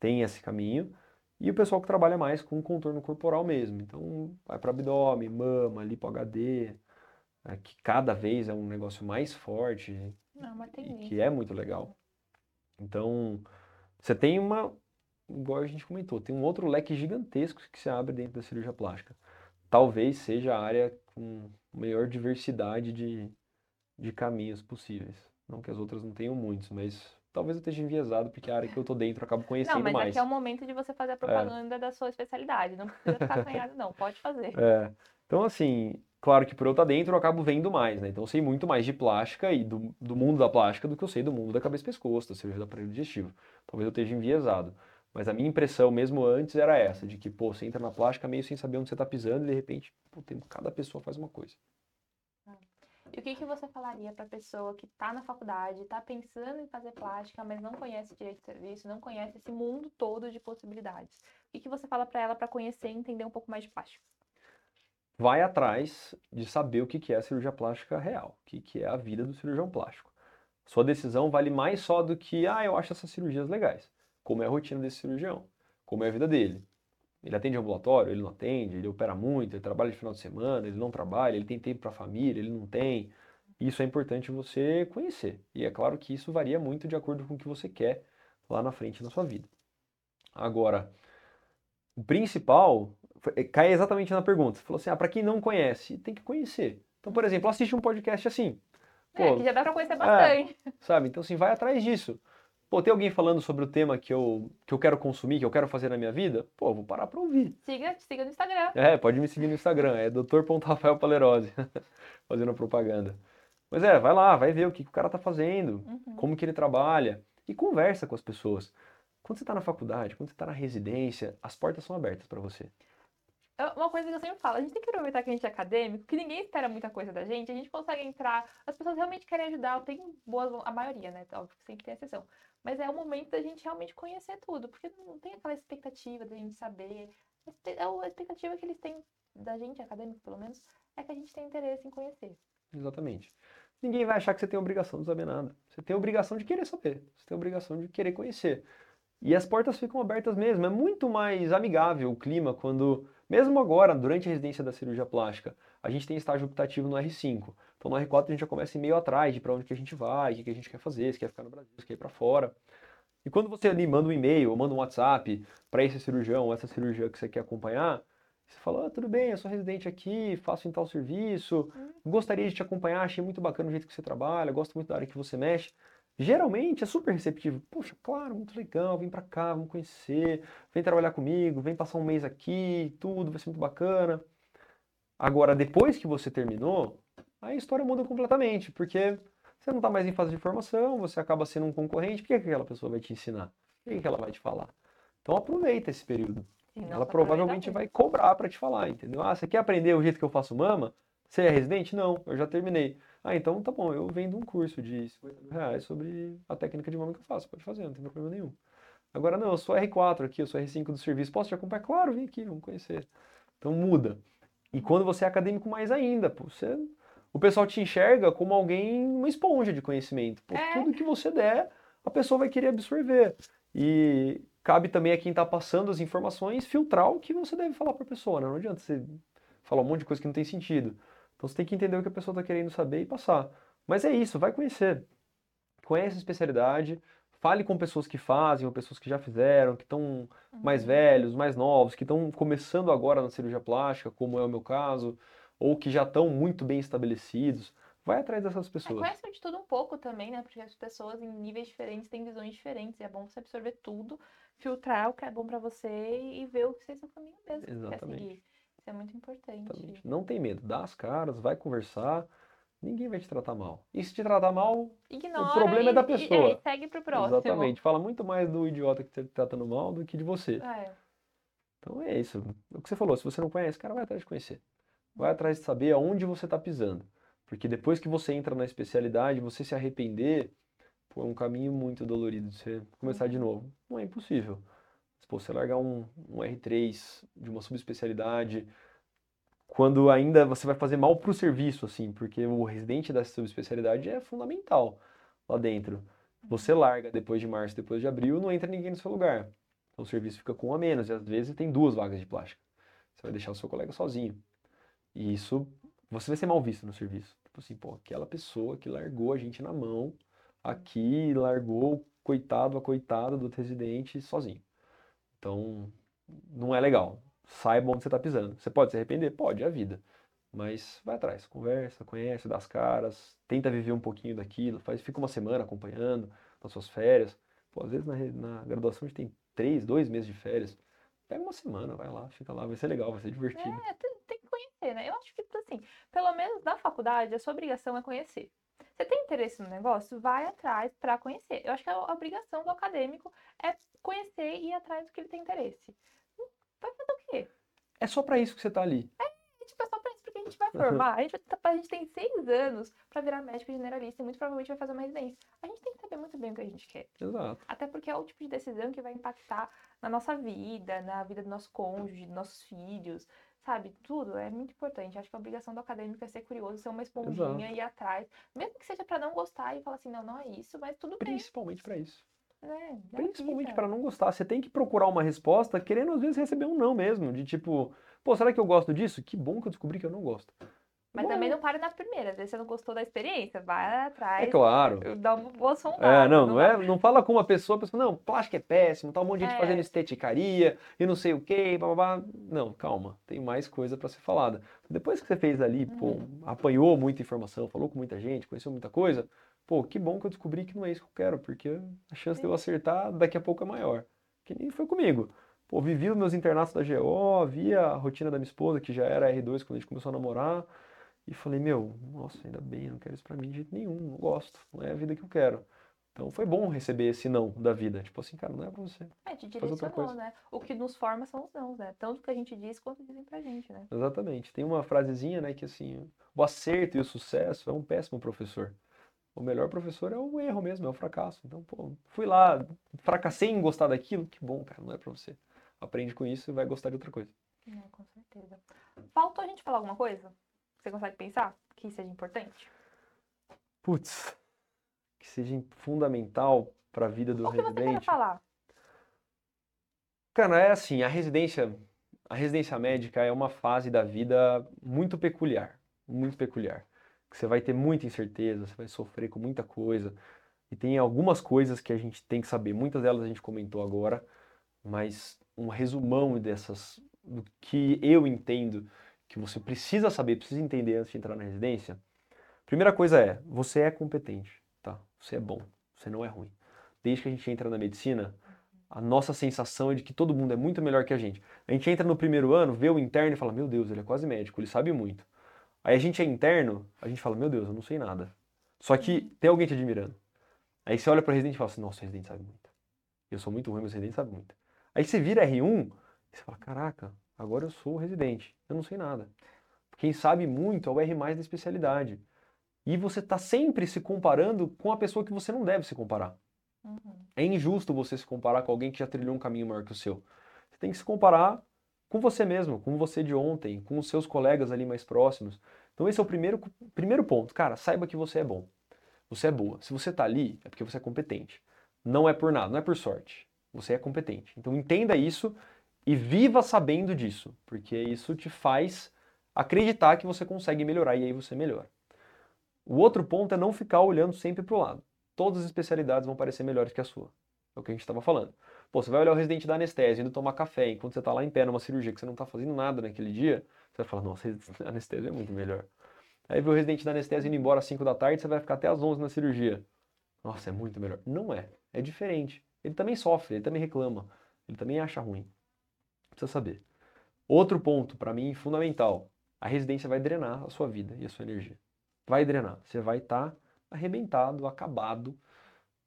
tem esse caminho. E o pessoal que trabalha mais com contorno corporal mesmo. Então vai para abdômen, mama, lipo HD, é, que cada vez é um negócio mais forte não, é e que é muito legal. Então, você tem uma, igual a gente comentou, tem um outro leque gigantesco que se abre dentro da cirurgia plástica. Talvez seja a área com maior diversidade de, de caminhos possíveis. Não que as outras não tenham muitos, mas talvez eu esteja enviesado porque a área que eu tô dentro eu acabo Não, conhecendo mas mais. aqui é o momento de você fazer a propaganda da sua especialidade. Não precisa ficar acanhado, não. Pode fazer. É. Então, assim, claro que por eu estar dentro eu acabo vendo mais, né? Então eu sei muito mais de plástica e do, do mundo da plástica do que eu sei do mundo da cabeça e pescoço, da cirurgia do aparelho digestivo. Talvez eu esteja enviesado. Mas a minha impressão mesmo antes era essa, de que, pô, você entra na plástica meio sem saber onde você está pisando e de repente, pô, tem- cada pessoa faz uma coisa. E o que, que você falaria para a pessoa que está na faculdade, está pensando em fazer plástica, mas não conhece direito de serviço, não conhece esse mundo todo de possibilidades? O que, que você fala para ela para conhecer e entender um pouco mais de plástica? Vai atrás de saber o que é a cirurgia plástica real, o que é a vida do cirurgião plástico. Sua decisão vale mais só do que, ah, eu acho essas cirurgias legais. Como é a rotina desse cirurgião? Como é a vida dele? Ele atende ambulatório, ele não atende, ele opera muito, ele trabalha de final de semana, ele não trabalha, ele tem tempo para a família, ele não tem. Isso é importante você conhecer. E é claro que isso varia muito de acordo com o que você quer lá na frente na sua vida. Agora, principal é, cai exatamente na pergunta. Você falou assim: ah, para quem não conhece, tem que conhecer. Então, por exemplo, assiste um podcast assim. Pô, é, que já dá para conhecer bastante. É, sabe? Então, assim, vai atrás disso. Pô, tem alguém falando sobre o tema que eu, que eu quero consumir, que eu quero fazer na minha vida? Pô, vou parar para ouvir. Siga, siga no Instagram. É, pode me seguir no Instagram. É doutor.rafaelpalerose. <laughs> fazendo propaganda. Mas é, vai lá, vai ver o que, que o cara tá fazendo, uhum. como que ele trabalha. E conversa com as pessoas. Quando você está na faculdade, quando você está na residência, as portas são abertas para você. É uma coisa que eu sempre falo, a gente tem que aproveitar que a gente é acadêmico, que ninguém espera muita coisa da gente, a gente consegue entrar, as pessoas realmente querem ajudar, tem boas, a maioria, né? Óbvio que sempre tem exceção. Mas é o momento da gente realmente conhecer tudo, porque não tem aquela expectativa da gente saber. A expectativa que eles têm da gente, acadêmico pelo menos, é que a gente tem interesse em conhecer. Exatamente. Ninguém vai achar que você tem obrigação de saber nada. Você tem obrigação de querer saber. Você tem obrigação de querer conhecer. E as portas ficam abertas mesmo. É muito mais amigável o clima quando, mesmo agora, durante a residência da cirurgia plástica, a gente tem estágio optativo no R5. Então no R4 a gente já começa meio atrás de para onde que a gente vai, o que, que a gente quer fazer, se quer ficar no Brasil, se quer ir para fora. E quando você ali manda um e-mail ou manda um WhatsApp para esse cirurgião, essa cirurgia que você quer acompanhar, você fala, ah, tudo bem, eu sou residente aqui, faço em tal serviço, hum. gostaria de te acompanhar, achei muito bacana o jeito que você trabalha, gosto muito da área que você mexe geralmente é super receptivo. Poxa, claro, muito legal, vem para cá, vamos conhecer, vem trabalhar comigo, vem passar um mês aqui, tudo, vai ser muito bacana. Agora, depois que você terminou, a história muda completamente, porque você não está mais em fase de formação, você acaba sendo um concorrente, o que, é que aquela pessoa vai te ensinar? O que, é que ela vai te falar? Então aproveita esse período. Sim, ela provavelmente vai cobrar para te falar, entendeu? Ah, você quer aprender o jeito que eu faço mama? Você é residente? Não, eu já terminei. Ah, então tá bom, eu vendo um curso de 50 mil reais sobre a técnica de mama que eu faço. Pode fazer, não tem problema nenhum. Agora não, eu sou R4 aqui, eu sou R5 do serviço. Posso te acompanhar? Claro, vem aqui, vamos conhecer. Então muda. E quando você é acadêmico, mais ainda. Pô, você, o pessoal te enxerga como alguém, uma esponja de conhecimento. Pô, é. Tudo que você der, a pessoa vai querer absorver. E cabe também a quem está passando as informações filtrar o que você deve falar para a pessoa. Né? Não adianta você falar um monte de coisa que não tem sentido. Então você tem que entender o que a pessoa está querendo saber e passar. Mas é isso, vai conhecer. Conhece a especialidade, fale com pessoas que fazem, ou pessoas que já fizeram, que estão uhum. mais velhos, mais novos, que estão começando agora na cirurgia plástica, como é o meu caso, ou que já estão muito bem estabelecidos. Vai atrás dessas é, pessoas. É, conhece de tudo um pouco também, né? Porque as pessoas em níveis diferentes têm visões diferentes. E é bom você absorver tudo, filtrar o que é bom para você e ver o que é seu caminho mesmo. Exatamente. Quer seguir. Isso é muito importante. Exatamente. Não tem medo, dá as caras, vai conversar, ninguém vai te tratar mal. E se te tratar mal, Ignora o problema e, é da pessoa. E, é, segue pro próximo. Exatamente. Fala muito mais do idiota que está te tratando mal do que de você. É. Então é isso. O que você falou, se você não conhece, cara, vai atrás de conhecer. Vai atrás de saber aonde você está pisando. Porque depois que você entra na especialidade, você se arrepender, pô, é um caminho muito dolorido. Você começar de uhum. novo. Não é impossível. Pô, você largar um, um R3 de uma subespecialidade, quando ainda você vai fazer mal para o serviço, assim, porque o residente dessa subespecialidade é fundamental lá dentro. Você larga depois de março, depois de abril, não entra ninguém no seu lugar. Então o serviço fica com um a menos, e às vezes tem duas vagas de plástica. Você vai deixar o seu colega sozinho. E isso, você vai ser mal visto no serviço. Tipo assim, pô, aquela pessoa que largou a gente na mão, aqui largou coitado, a coitada do residente sozinho. Então, não é legal. Saiba onde você está pisando. Você pode se arrepender? Pode, é a vida. Mas vai atrás, conversa, conhece, dá as caras, tenta viver um pouquinho daquilo, faz, fica uma semana acompanhando nas suas férias. Pô, às vezes na, na graduação a gente tem três, dois meses de férias. Pega uma semana, vai lá, fica lá, vai ser legal, vai ser divertido. É, tem, tem que conhecer, né? Eu acho que, assim, pelo menos na faculdade, a sua obrigação é conhecer. Você tem interesse no negócio? Vai atrás para conhecer. Eu acho que a obrigação do acadêmico é conhecer e ir atrás do que ele tem interesse. Hum, vai fazer o quê? É só para isso que você tá ali. É, tipo, é só pra isso, porque a gente vai formar. A gente, a gente tem seis anos para virar médico generalista e muito provavelmente vai fazer uma residência. A gente tem que saber muito bem o que a gente quer. Exato. Até porque é o tipo de decisão que vai impactar na nossa vida, na vida do nosso cônjuge, dos nossos filhos. Sabe, tudo é muito importante. Acho que a obrigação do acadêmico é ser curioso, ser uma esponjinha, ir atrás. Mesmo que seja pra não gostar e falar assim, não, não é isso, mas tudo bem. Principalmente pra isso. Da Principalmente pra não gostar. Você tem que procurar uma resposta querendo às vezes receber um não mesmo. De tipo, pô, será que eu gosto disso? Que bom que eu descobri que eu não gosto. Mas também não pare na primeira. Às vezes você não gostou da experiência, vai É atrás, claro. dá uma boa sondada. É, não, não é, não fala com uma pessoa, pessoa, não, plástico é péssimo, tá um monte de gente É. fazendo esteticaria e não sei o quê, babá. Não, calma, tem mais coisa pra ser falada. Depois que você fez ali, pô, Uhum. apanhou muita informação, falou com muita gente, conheceu muita coisa, pô, que bom que eu descobri que não é isso que eu quero, porque a chance de eu acertar daqui a pouco é maior. Que nem foi comigo. Pô, vivi os meus internatos da GO, via a rotina da minha esposa, que já era R2 quando a gente começou a namorar, e falei, meu, nossa, ainda bem, eu não quero isso pra mim de jeito nenhum, não gosto, não é a vida que eu quero. Então foi bom receber esse não da vida. Tipo assim, cara, não é pra você. É, te direcionou, né? O que nos forma são os nãos, né? Tanto que a gente diz quanto dizem pra gente, né? Exatamente. Tem uma frasezinha, né, que assim, o acerto e o sucesso é um péssimo professor. O melhor professor é o erro mesmo, é o fracasso. Então, pô, fui lá, fracassei em gostar daquilo, que bom, cara, não é pra você. Aprende com isso e vai gostar de outra coisa. É, com certeza. Faltou a gente falar alguma coisa? Você consegue pensar que seja importante? Putz, que seja fundamental pra vida do O que você residente. falar? Cara, é assim, a residência, a residência médica é uma fase da vida muito peculiar, muito peculiar. Você vai ter muita incerteza, você vai sofrer com muita coisa. E tem algumas coisas que a gente tem que saber, muitas delas a gente comentou agora, mas um resumão dessas, do que eu entendo que você precisa saber, precisa entender antes de entrar na residência. Primeira coisa é, você é competente, tá? Você é bom, você não é ruim. Desde que a gente entra na medicina, a nossa sensação é de que todo mundo é muito melhor que a gente. A gente entra no primeiro ano, vê o interno e fala, meu Deus, ele é quase médico, ele sabe muito. Aí a gente é interno, a gente fala, meu Deus, eu não sei nada. Só que tem alguém te admirando. Aí você olha para o residente e fala assim, nossa, o residente sabe muito. Eu sou muito ruim, mas o residente sabe muito. Aí você vira R1 e você fala, caraca, agora eu sou residente, eu não sei nada. Quem sabe muito é o R mais da especialidade. E você está sempre se comparando com a pessoa que você não deve se comparar. Uhum. É injusto você se comparar com alguém que já trilhou um caminho maior que o seu. Você tem que se comparar com você mesmo, com você de ontem, com os seus colegas ali mais próximos. Então esse é o primeiro, primeiro ponto. Cara, saiba que você é bom. Você é boa. Se você está ali, é porque você é competente. Não é por nada, não é por sorte. Você é competente. Então entenda isso e viva sabendo disso, porque isso te faz acreditar que você consegue melhorar e aí você melhora. O outro ponto é não ficar olhando sempre para o lado todas as especialidades vão parecer melhores que a sua. É o que a gente estava falando. Pô, você vai olhar o residente da anestesia, indo tomar café, enquanto você está lá em pé numa cirurgia que você não está fazendo nada naquele dia, você vai falar, nossa, a <laughs> anestesia é muito melhor. Aí vê o residente da anestesia indo embora às 5 da tarde, você vai ficar até às 11 na cirurgia. Nossa, é muito melhor. Não é. É diferente. Ele também sofre, ele também reclama, ele também acha ruim. Precisa saber. Outro ponto, para mim, fundamental. A residência vai drenar a sua vida e a sua energia. Vai drenar. Você vai estar tá arrebentado, acabado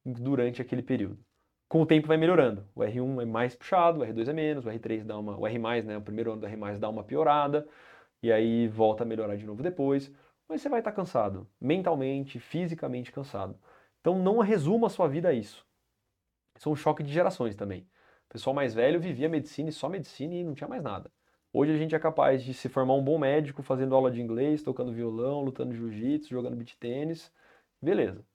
durante aquele período. Com o tempo vai melhorando. O R1 é mais puxado, o R2 é menos, o R3 dá uma, o R+, né, o primeiro ano do R+, dá uma piorada, e aí volta a melhorar de novo depois, mas você vai estar cansado, mentalmente, fisicamente cansado. Então não resuma a sua vida a isso. Isso é um choque de gerações também. O pessoal mais velho vivia medicina e só medicina e não tinha mais nada. Hoje a gente é capaz de se formar um bom médico fazendo aula de inglês, tocando violão, lutando jiu-jitsu, jogando beach tênis, Beleza.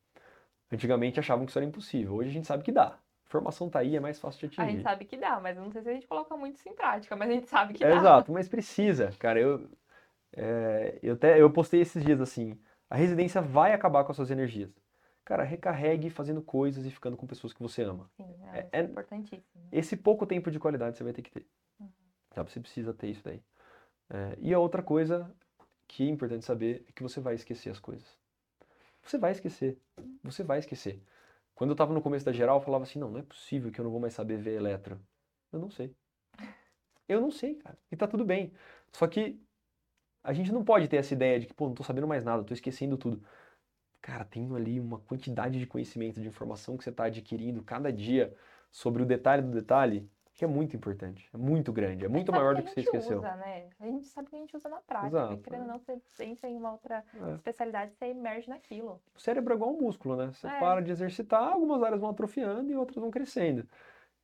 Antigamente achavam que isso era impossível. Hoje a gente sabe que dá. A formação tá aí, é mais fácil de A atingir. gente sabe que dá, mas eu não sei se a gente coloca muito isso em prática, mas a gente sabe que É, dá. exato, mas precisa, cara. Eu, é, eu, até, eu postei esses dias assim: a residência vai acabar com as suas energias. Cara, recarregue fazendo coisas e ficando com pessoas que você ama. Sim, É- é, é- é importantíssimo. Esse pouco tempo de qualidade você vai ter que ter. Uhum. Sabe? Você precisa ter isso daí. É, e a outra coisa que é importante saber é que você vai esquecer as coisas. Você vai esquecer. Você vai esquecer. Quando eu estava no começo da geral, eu falava assim: não, não é possível que eu não vou mais saber ver eletro. Eu não sei. Eu não sei, cara. E tá tudo bem. Só que a gente não pode ter essa ideia de que, pô, não tô sabendo mais nada, tô esquecendo tudo. Cara, tem ali uma quantidade de conhecimento, de informação que você está adquirindo cada dia sobre o detalhe do detalhe, que é muito importante, é muito grande, é muito maior que do a que você gente esqueceu. Usa, né? A gente sabe que a gente usa na prática. Exato, e querendo é. ou não, você entra em uma outra É. especialidade, você emerge naquilo. O cérebro é igual um músculo, né? Você É. para de exercitar, algumas áreas vão atrofiando e outras vão crescendo.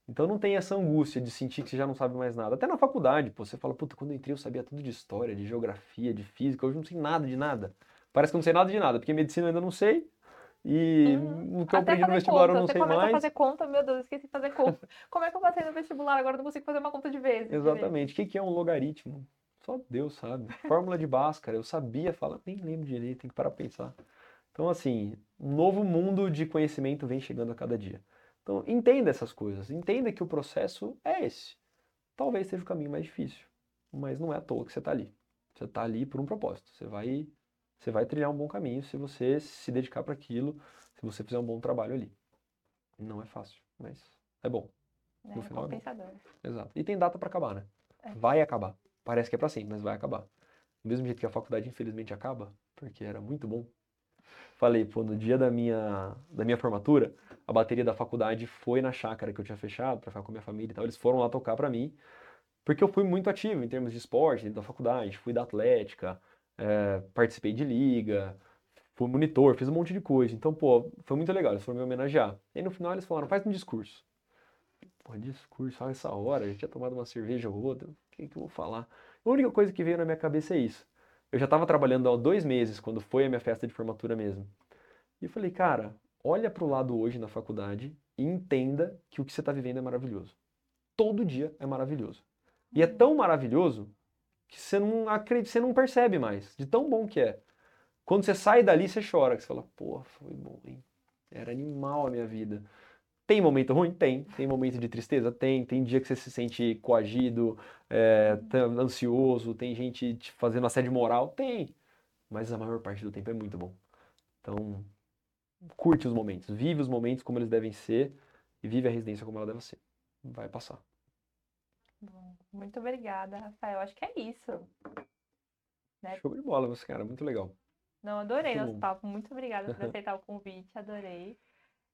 Então não tem essa angústia de sentir que você já não sabe mais nada. Até na faculdade, pô, você fala, puta, quando eu entrei eu sabia tudo de história, de geografia, de física, hoje eu não sei nada de nada. Parece que eu não sei nada de nada, porque medicina eu ainda não sei, e Uhum. o que eu aprendi no vestibular eu conta, não você sei mais. fazer conta, meu Deus, esqueci de fazer conta. <laughs> Como é que eu passei no vestibular? Agora eu não consigo fazer uma conta de vezes. Exatamente. O que que é um logaritmo? Só Deus sabe. Fórmula de Bhaskara, eu sabia falar, nem lembro direito, tem que parar pra pensar. Então, assim, um novo mundo de conhecimento vem chegando a cada dia. Então, entenda essas coisas. Entenda que o processo é esse. Talvez seja o caminho mais difícil, mas não é à toa que você está ali. Você está ali por um propósito. Você vai, você vai trilhar um bom caminho se você se dedicar para aquilo, se você fizer um bom trabalho ali. Não é fácil, mas é bom. Né? No final é bom. Compensador. Exato. E tem data para acabar, né? É. Vai acabar. Parece que é para sempre, mas vai acabar. Do mesmo jeito que a faculdade infelizmente acaba, porque era muito bom. Falei, pô, no dia da minha, da minha formatura, a bateria da faculdade foi na chácara que eu tinha fechado para ficar com a minha família e tal. Eles foram lá tocar para mim, porque eu fui muito ativo em termos de esporte dentro da faculdade. Fui da atlética, eh, participei de liga, fui monitor, fiz um monte de coisa. Então, pô, foi muito legal. Eles foram me homenagear. E aí, no final eles falaram, faz um discurso. Pô, discurso, a essa hora, eu já tinha tomado uma cerveja ou outra, o que que eu vou falar? A única coisa que veio na minha cabeça é isso. Eu já estava trabalhando há dois meses, quando foi a minha festa de formatura mesmo. E eu falei, cara, olha para o lado hoje na faculdade e entenda que o que você está vivendo é maravilhoso. Todo dia é maravilhoso. E é tão maravilhoso que você não acredita, você não percebe mais, de tão bom que é. Quando você sai dali, você chora, que você fala, pô, foi bom, hein? Era animal a minha vida. Tem momento ruim? Tem. Tem momento de tristeza? Tem. Tem dia que você se sente coagido, é, ansioso, tem gente te fazendo assédio moral? Tem. Mas a maior parte do tempo é muito bom. Então, curte os momentos, vive os momentos como eles devem ser e vive a residência como ela deve ser. Vai passar. Bom, muito obrigada, Rafael. Acho que é isso. Né? Show de bola, você, cara, muito legal. Não, adorei Muito nosso bom. papo. Muito obrigada por <laughs> aceitar o convite, adorei.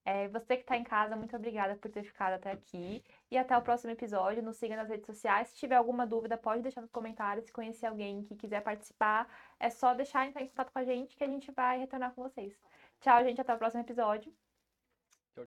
É, você que está em casa, muito obrigada por ter ficado até aqui. E até o próximo episódio. Nos siga nas redes sociais. Se tiver alguma dúvida, pode deixar nos comentários. Se conhecer alguém que quiser participar, é só deixar entrar em contato com a gente que a gente vai retornar com vocês. Tchau, gente. Até o próximo episódio. Tchau,